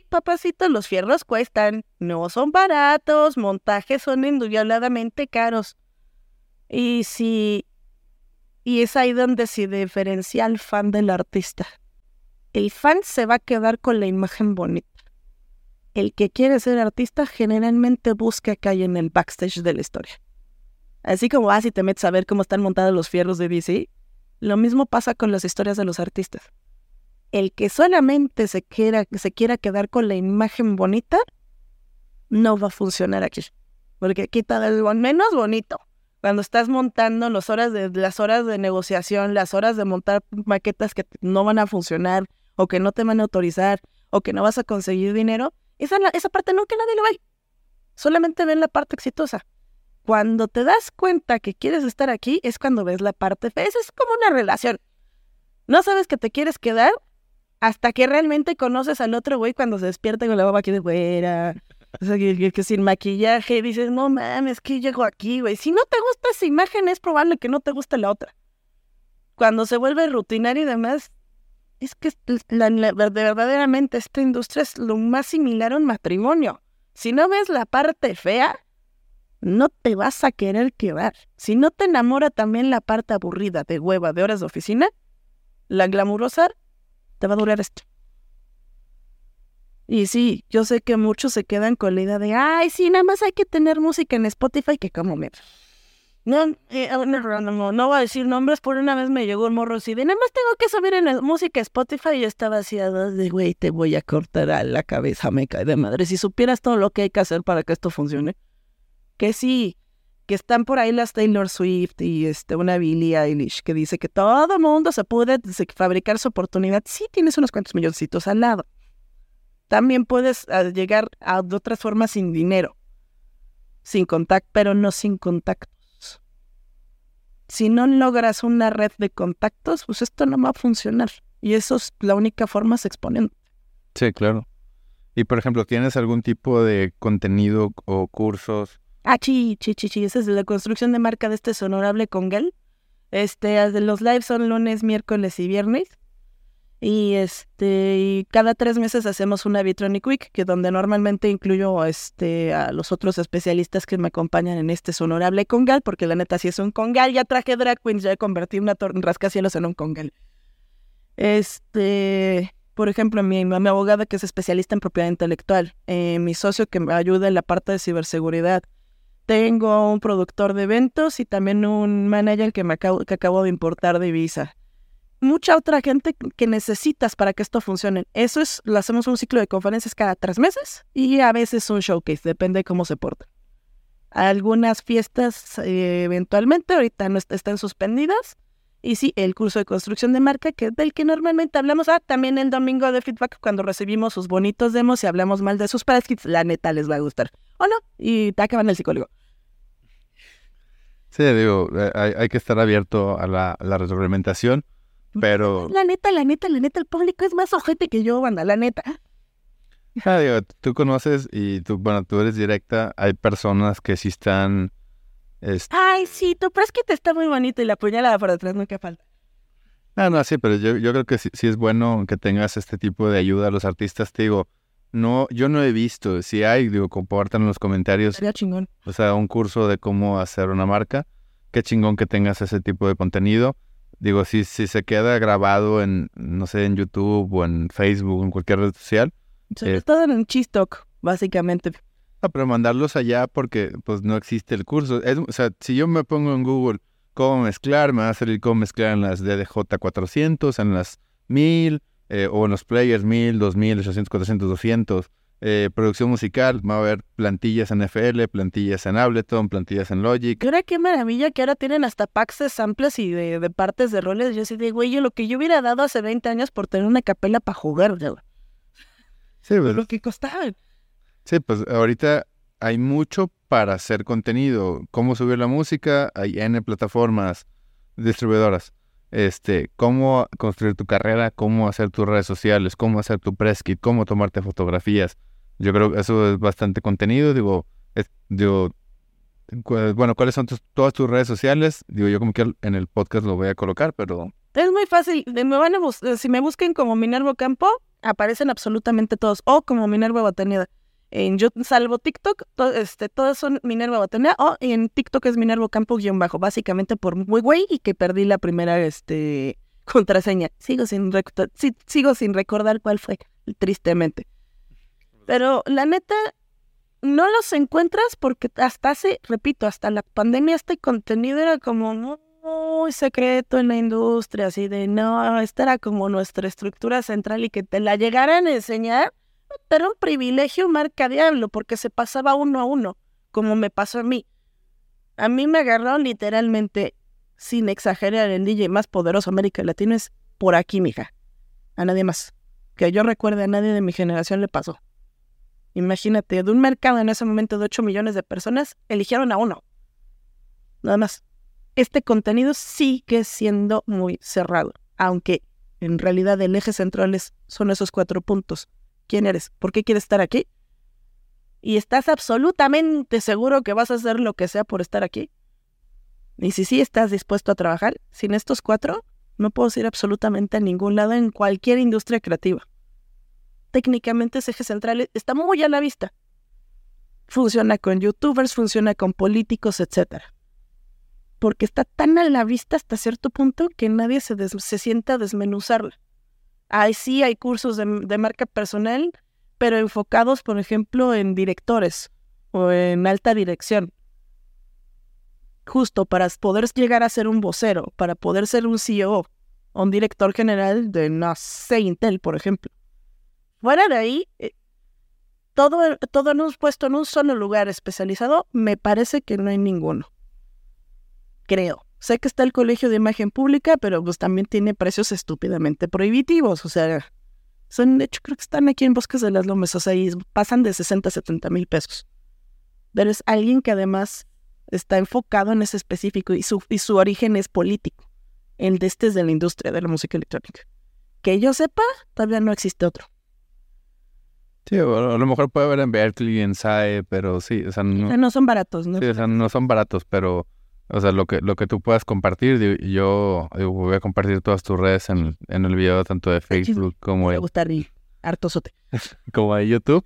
papacito, los fierros cuestan, no son baratos, montajes son indudablemente caros. Y si... Y es ahí donde se diferencia el fan del artista. El fan se va a quedar con la imagen bonita. El que quiere ser artista generalmente busca que hay en el backstage de la historia. Así como vas y te metes a ver cómo están montados los fierros de DC, lo mismo pasa con las historias de los artistas el que solamente se quiera, se quiera quedar con la imagen bonita, no va a funcionar aquí. Porque aquí está algo menos bonito. Cuando estás montando las horas de, las horas de negociación, las horas de montar maquetas que no van a funcionar, o que no te van a autorizar, o que no vas a conseguir dinero, esa, esa parte nunca nadie lo ve. Solamente ven la parte exitosa. Cuando te das cuenta que quieres estar aquí, es cuando ves la parte fea. es como una relación. No sabes que te quieres quedar hasta que realmente conoces al otro güey cuando se despierta con la baba aquí de fuera. O sea, que, sin maquillaje dices, no mames, que llego aquí, güey. Si no te gusta esa imagen, es probable que no te guste la otra. Cuando se vuelve rutinario y demás, es que la, verdaderamente esta industria es lo más similar a un matrimonio. Si no ves la parte fea, no te vas a querer quedar. Si no te enamora también la parte aburrida de hueva de horas de oficina, la glamurosa te va a durar esto. Y sí, yo sé que muchos se quedan con la idea de, ay, sí, nada más hay que tener música en Spotify que como me... No, eh, no, no, no voy a decir nombres, por una vez me llegó un morro así de, nada más tengo que subir en el- música Spotify y yo estaba así de, güey, te voy a cortar a la cabeza, me cae de madre. Si supieras todo lo que hay que hacer para que esto funcione. Que sí, que están por ahí las Taylor Swift y este, una Billie Eilish que dice que todo mundo se puede fabricar su oportunidad. Sí, tienes unos cuantos milloncitos al lado. También puedes ah, llegar a de otras formas sin dinero, sin contacto, pero no sin contactos. Si no logras una red de contactos, pues esto no va a funcionar. Y eso es la única forma es exponiendo. Sí, claro. Y por ejemplo, ¿tienes algún tipo de contenido o cursos? Ah, chi, chi, chi, chi. Esa es la construcción de marca de este es honorable con Gel. Este, los lives son lunes, miércoles y viernes. Y este, y cada tres meses hacemos una Vitronic Week, que donde normalmente incluyo este a los otros especialistas que me acompañan en este es honorable congal, porque la neta sí es un congal. Ya traje drag queens, ya convertí una rascacielos en un congal. Este, por ejemplo, mi, mi abogada que es especialista en propiedad intelectual, eh, mi socio que me ayuda en la parte de ciberseguridad. Tengo un productor de eventos y también un manager que me acabo, que acabo de importar de Visa. Mucha otra gente que necesitas para que esto funcione. Eso es, lo hacemos un ciclo de conferencias cada tres meses y a veces un showcase, depende de cómo se porten. Algunas fiestas eh, eventualmente, ahorita no est- están suspendidas. Y sí, el curso de construcción de marca, que del que normalmente hablamos. Ah, también el domingo de feedback, cuando recibimos sus bonitos demos y hablamos mal de sus kits, la neta les va a gustar. ¿O no? Y te acaban el psicólogo. Sí, digo, eh, hay, hay que estar abierto a la, a la retroalimentación, pero La neta, la neta, la neta, el público es más ojete que yo, banda, la neta. ah, digo, tú conoces y tú, bueno, tú eres directa, hay personas que sí están, este, Ay, sí, tu press kit está muy bonito y la puñalada por detrás nunca falta. Ah, no, sí, pero yo, yo creo que sí, sí es bueno que tengas este tipo de ayuda a los artistas. Te digo, no, yo no he visto, si hay, digo, compartan en los comentarios, Sería chingón. o sea, un curso de cómo hacer una marca. Qué chingón que tengas ese tipo de contenido. Digo, si, si se queda grabado en, no sé, en YouTube o en Facebook o en cualquier red social, Sobre Eh. todo en Chistock, básicamente. ah, pero mandarlos allá porque pues no existe el curso. Es- o sea, si yo me pongo en Google cómo mezclar, me va a salir cómo mezclar en las DDJ400, en las 1000, eh, o en los players 1000, 2000, 800, 400, 200. Eh, producción musical, va a haber plantillas en FL, plantillas en Ableton, plantillas en Logic. Ahora qué maravilla que ahora tienen hasta packs de samples y de, de partes de roles. Yo así de, güey, yo lo que yo hubiera dado hace 20 años por tener una capela para jugar, güey. Sí, pues, Lo que costaba. sí, pues ahorita hay mucho para hacer contenido. Cómo subir la música, hay N plataformas distribuidoras. Este, cómo construir tu carrera, cómo hacer tus redes sociales, cómo hacer tu press kit, cómo tomarte fotografías. Yo creo que eso es bastante contenido. Digo, es- bueno, ¿cuáles son tus- todas tus redes sociales? Digo, yo como que en el podcast lo voy a colocar, pero Es muy fácil. de- Me van a eh, si me busquen como Minervo Campo, aparecen absolutamente todos. O como Minerva Botaneda. En yo, salvo TikTok, to- este, todos son Minerva Botaneda. O en TikTok es Minervo Campo guion bajo. Básicamente por muy güey y que perdí la primera este, contraseña. Sigo sin, sí, sigo sin recordar cuál fue, tristemente. Pero la neta, no los encuentras porque hasta hace, repito, hasta la pandemia este contenido era como muy secreto en la industria, así de no, esta era como nuestra estructura central y que te la llegaran a enseñar, era un privilegio marca diablo porque se pasaba uno a uno, como me pasó a mí. A mí me agarraron literalmente, sin exagerar, el DJ más poderoso de América Latina es por aquí, mija. A nadie más. Que yo recuerde, a nadie de mi generación le pasó. Imagínate, de un mercado en ese momento de 8 millones de personas, eligieron a uno. Nada más. Este contenido sigue siendo muy cerrado, aunque en realidad el eje central son esos cuatro puntos. ¿Quién eres? ¿Por qué quieres estar aquí? ¿Y estás absolutamente seguro que vas a hacer lo que sea por estar aquí? Y si sí estás dispuesto a trabajar, sin estos cuatro, no puedo ir absolutamente a ningún lado en cualquier industria creativa técnicamente ese eje central está muy a la vista. Funciona con youtubers, funciona con políticos, etc. Porque está tan a la vista hasta cierto punto que nadie se, se sienta a desmenuzarla. Ahí sí hay cursos de, marca personal, pero enfocados, por ejemplo, en directores o en alta dirección. justo para poder llegar a ser un vocero, para poder ser un CEO o un director general de, no sé, Intel, por ejemplo. Fuera de ahí, eh, todo, todo en un puesto en un solo lugar especializado, me parece que no hay ninguno. Creo. Sé que está el Colegio de Imagen Pública, pero pues también tiene precios estúpidamente prohibitivos. O sea, son, de hecho, creo que están aquí en Bosques de las Lomas. O sea, y pasan de 60 a 70 mil pesos. Pero es alguien que además está enfocado en ese específico y su, y su origen es político. El de este es de la industria de la música electrónica. Que yo sepa, todavía no existe otro. Sí, a lo mejor puede haber en Berkeley, en SAE, pero sí, o sea, no, no son baratos, ¿no? sí, o sea, no son baratos, pero, o sea, lo que, lo que tú puedas compartir, yo digo, voy a compartir todas tus redes en, en el video, tanto de Facebook como Me de, [laughs] como de YouTube.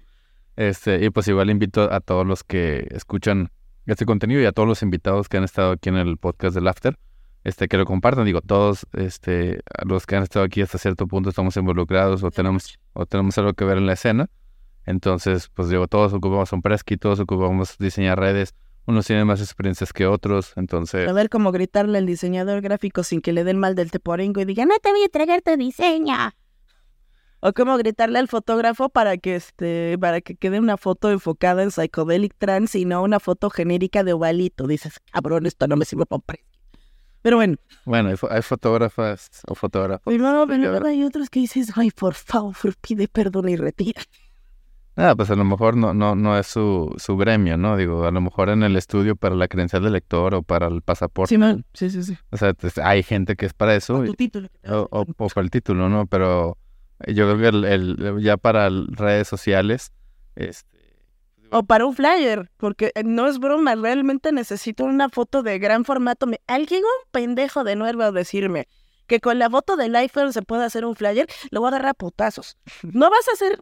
Este, y pues igual invito a todos los que escuchan este contenido y a todos los invitados que han estado aquí en el podcast del After, este, que lo compartan. Digo, todos, este, los que han estado aquí hasta cierto punto estamos involucrados o tenemos, o tenemos algo que ver en la escena. Entonces, pues digo, todos ocupamos un Presky, todos ocupamos diseñar redes. Unos tienen más experiencias que otros, entonces... A ver cómo gritarle al diseñador gráfico sin que le den mal del teporingo y diga, no te voy a entregar tu diseño. O cómo gritarle al fotógrafo para que este, para que quede una foto enfocada en psychedelic trance y no una foto genérica de ovalito. Dices, cabrón, esto no me sirve para. Pero bueno, Bueno, hay, hay fotógrafas o fotógrafos. primero, Sí, pero hay otros que dices, ay, por favor, pide perdón y retira. Nada, pues a lo mejor no, no, no es su, su gremio, ¿no? Digo, a lo mejor en el estudio para la credencial de lector o para el pasaporte. Sí, man. sí, sí, sí. O sea, pues, hay gente que es para eso. O tu título. O, a o, o para el título, ¿no? Pero yo creo que el, el- ya para redes sociales, este, O para un flyer, porque eh, no es broma, realmente necesito una foto de gran formato. Me... Alguien, un pendejo de nuevo a decirme que con la foto del iPhone se puede hacer un flyer, lo voy a agarrar a putazos. [laughs] No vas a hacer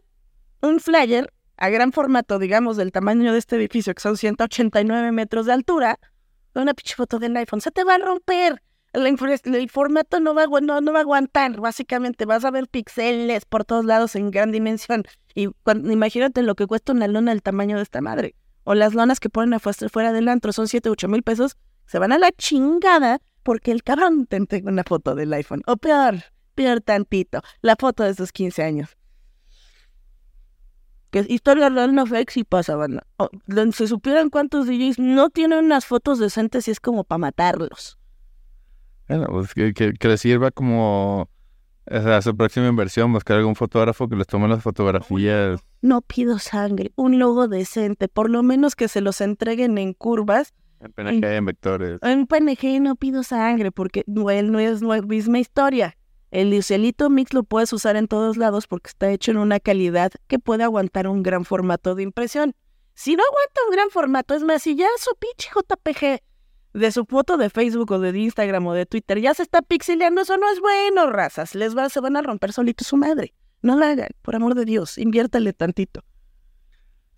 un flyer a gran formato, digamos, del tamaño de este edificio, que son 189 metros de altura, con una pinche foto del iPhone. Se te va a romper. Infra- el formato no va, no, va a aguantar, básicamente. Vas a ver píxeles por todos lados en gran dimensión. Y imagínate lo que cuesta una lona del tamaño de esta madre. O las lonas que ponen afuera fuera del antro son 7, 8 mil pesos. Se van a la chingada porque el cabrón te entrega una foto del iPhone. O peor, peor tantito, la foto de sus 15 años. Que es historia real no fake si pasa, banda. O, lo- si supieran cuántos DJs no tienen unas fotos decentes y es como para matarlos. bueno, pues que, que, que les sirva como o sea, su próxima inversión, buscar algún fotógrafo que les tome las fotografías. No pido sangre, un logo decente, por lo menos que se los entreguen en curvas En PNG, en vectores. En PNG no pido sangre porque no, no es la misma historia. El Lucielito Mix lo puedes usar en todos lados porque está hecho en una calidad que puede aguantar un gran formato de impresión. Si no aguanta un gran formato, es más, si ya su pinche JPG de su foto de Facebook o de Instagram o de Twitter ya se está pixeleando, eso no es bueno, razas. Les va, se van a romper solito su madre. No lo hagan, por amor de Dios, inviértale tantito.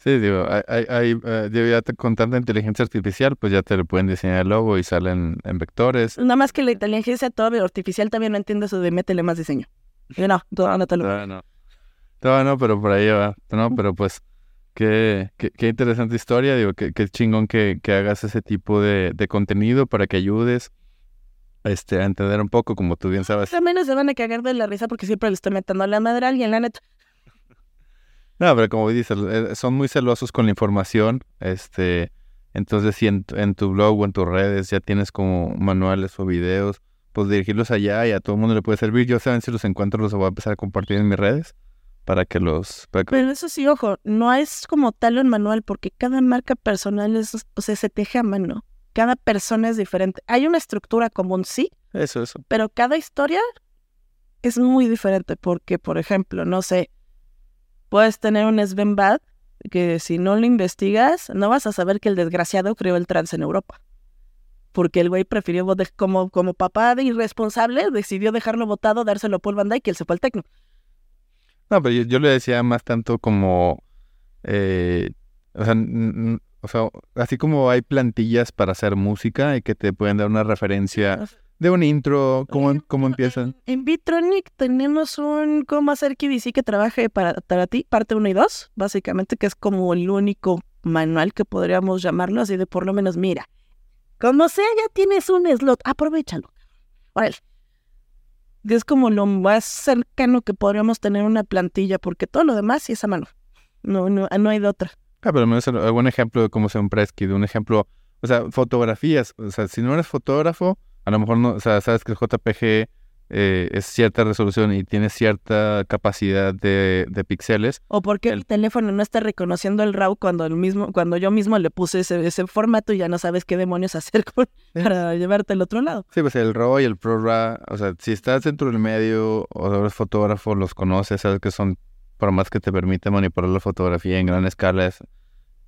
Sí, digo, hay, hay, eh, digo, ya te- con tanta inteligencia artificial, pues ya te le pueden diseñar el logo y salen en vectores. Nada más que la inteligencia toda artificial también no entiende eso de métele más diseño. Yo no, todo no te lo- Todavía no. Todavía no, pero por ahí va. No, pero pues, qué, qué, qué interesante historia. Digo, qué, qué chingón que, que hagas ese tipo de, de contenido para que ayudes este, a entender un poco, como tú bien sabes. También se van a cagar de la risa porque siempre le estoy metiendo la madre a alguien, la neta. No, pero como dices, eh, son muy celosos con la información. Este, entonces, si en, tu- en tu blog o en tus redes ya tienes como manuales o videos, pues dirigirlos allá y a todo el mundo le puede servir. Yo saben si los encuentro, los voy a empezar a compartir en mis redes para que los... para que- Pero eso sí, ojo, no es como tal un manual porque cada marca personal es, o sea, se teje a mano. Cada persona es diferente. Hay una estructura común, sí, Eso, eso. pero cada historia es muy diferente porque, por ejemplo, no sé, puedes tener un Sven Bad que si no lo investigas, no vas a saber que el desgraciado creó el trance en Europa. Porque el güey prefirió, como, como papá de irresponsable, decidió dejarlo botado, dárselo a Paul Van Dyke y él se fue al tecno. No, pero yo, yo le decía más tanto como, eh, o, sea, o sea, así como hay plantillas para hacer música y que te pueden dar una referencia de un intro, cómo, cómo empiezan. En, Bitronic tenemos un cómo hacer KDC que trabaje para, para ti, parte 1 y 2, básicamente, que es como el único manual que podríamos llamarlo, así de por lo menos, mira, Como sea, ya tienes un slot, aprovechalo. Órale. Es como lo más cercano que podríamos tener una plantilla, porque todo lo demás sí es a mano. No, no, no hay de otra. Ah, pero al menos algún ejemplo de cómo sea un preskit, un ejemplo, o sea, fotografías, o sea, si no eres fotógrafo, a lo mejor no, o sea, sabes que el JPG eh, es cierta resolución y tiene cierta capacidad de, de píxeles. O porque el... teléfono no está reconociendo el RAW cuando el mismo, cuando yo mismo le puse ese, ese formato y ya no sabes qué demonios [laughs] hacer con, para llevarte al otro lado. Sí, pues el RAW y el ProRAW, o sea, si estás dentro del medio o eres fotógrafo, los conoces, sabes que son más que te permite manipular la fotografía en gran escala.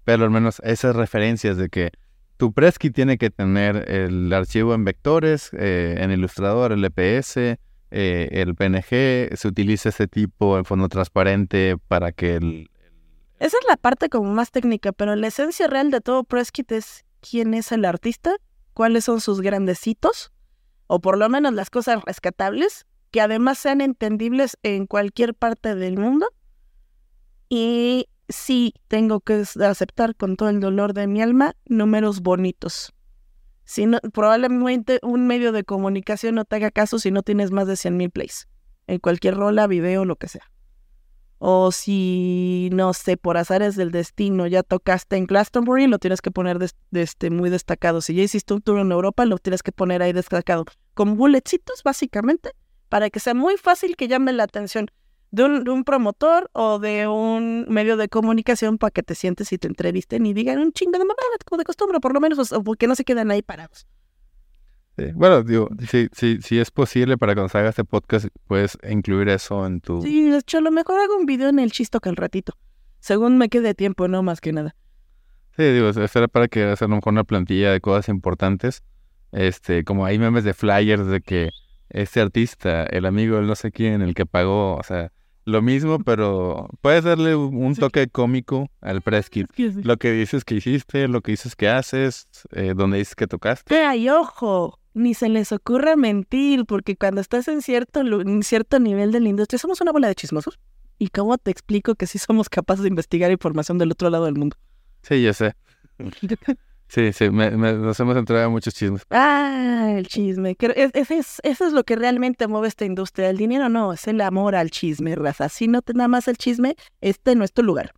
pero al menos esas referencias de que tu Presky tiene que tener el archivo en vectores, eh, en Illustrator, el EPS, eh, el PNG, se utiliza ese tipo en fondo transparente para que el... Esa es la parte como más técnica, pero la esencia real de todo Preskit es quién es el artista, cuáles son sus grandecitos, o por lo menos las cosas rescatables, que además sean entendibles en cualquier parte del mundo. Y sí tengo que aceptar con todo el dolor de mi alma números bonitos. Si probablemente un medio de comunicación no te haga caso si no tienes más de 100 mil plays. En cualquier rola, video, lo que sea. O si, no sé, por azares del destino ya tocaste en Glastonbury, lo tienes que poner este, muy destacado. Si ya hiciste un tour en Europa, lo tienes que poner ahí destacado. Con bulletitos, básicamente, para que sea muy fácil que llame la atención de un, promotor o de un medio de comunicación para que te sientes y te entrevisten y digan un chingo de mamá, como de costumbre, por lo menos, o porque no se quedan ahí parados. Bueno, digo, si, si, si es posible para cuando salga este podcast, puedes incluir eso en tu... Sí, de hecho, a lo mejor hago un video en el chisto que al ratito, según me quede tiempo, no más que nada. Sí, digo, esto era para que hacer a lo mejor una plantilla de cosas importantes, este, como hay memes de flyers de que este artista, el amigo del no sé quién, el que pagó, o sea, lo mismo, pero puedes darle un toque cómico al press kit. Lo que dices que hiciste, lo que dices que haces, eh, donde dices que tocaste. ¡Ay, ojo! Ni se les ocurra mentir, porque cuando estás en cierto, en cierto nivel de la industria, somos una bola de chismosos. ¿Y cómo te explico que sí somos capaces de investigar información del otro lado del mundo? Sí, ya sé. [laughs] Sí, sí, nos hemos entrado a muchos chismes. Ah, el chisme. Eso es, eso es lo que realmente mueve esta industria. El dinero no, es el amor al chisme, raza. Si no te nada más el chisme, este no es tu lugar.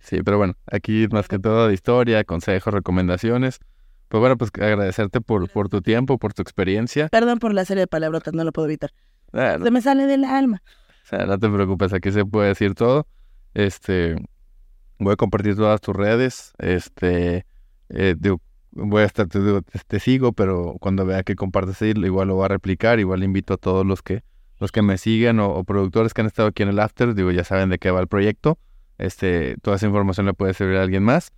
Sí, pero bueno, aquí más que todo de historia, consejos, recomendaciones. Pues bueno, pues agradecerte por, por tu tiempo, por tu experiencia. Perdón por la serie de palabrotas, no lo puedo evitar. Ah, se me sale del alma. O sea, no te preocupes, aquí se puede decir todo. Este, voy a compartir todas tus redes. Este, eh, voy a estar, te, sigo, pero cuando vea que compartes ahí, igual lo voy a replicar, igual invito a todos los que los que me siguen o, productores que han estado aquí en el After, digo, ya saben de qué va el proyecto. Este, toda esa información le puede servir a alguien más.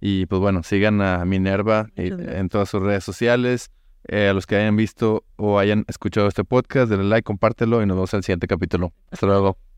Y pues bueno, sigan a Minerva en todas sus redes sociales. Eh, a los que hayan visto o hayan escuchado este podcast, denle like, compártelo y nos vemos en el siguiente capítulo. Hasta luego.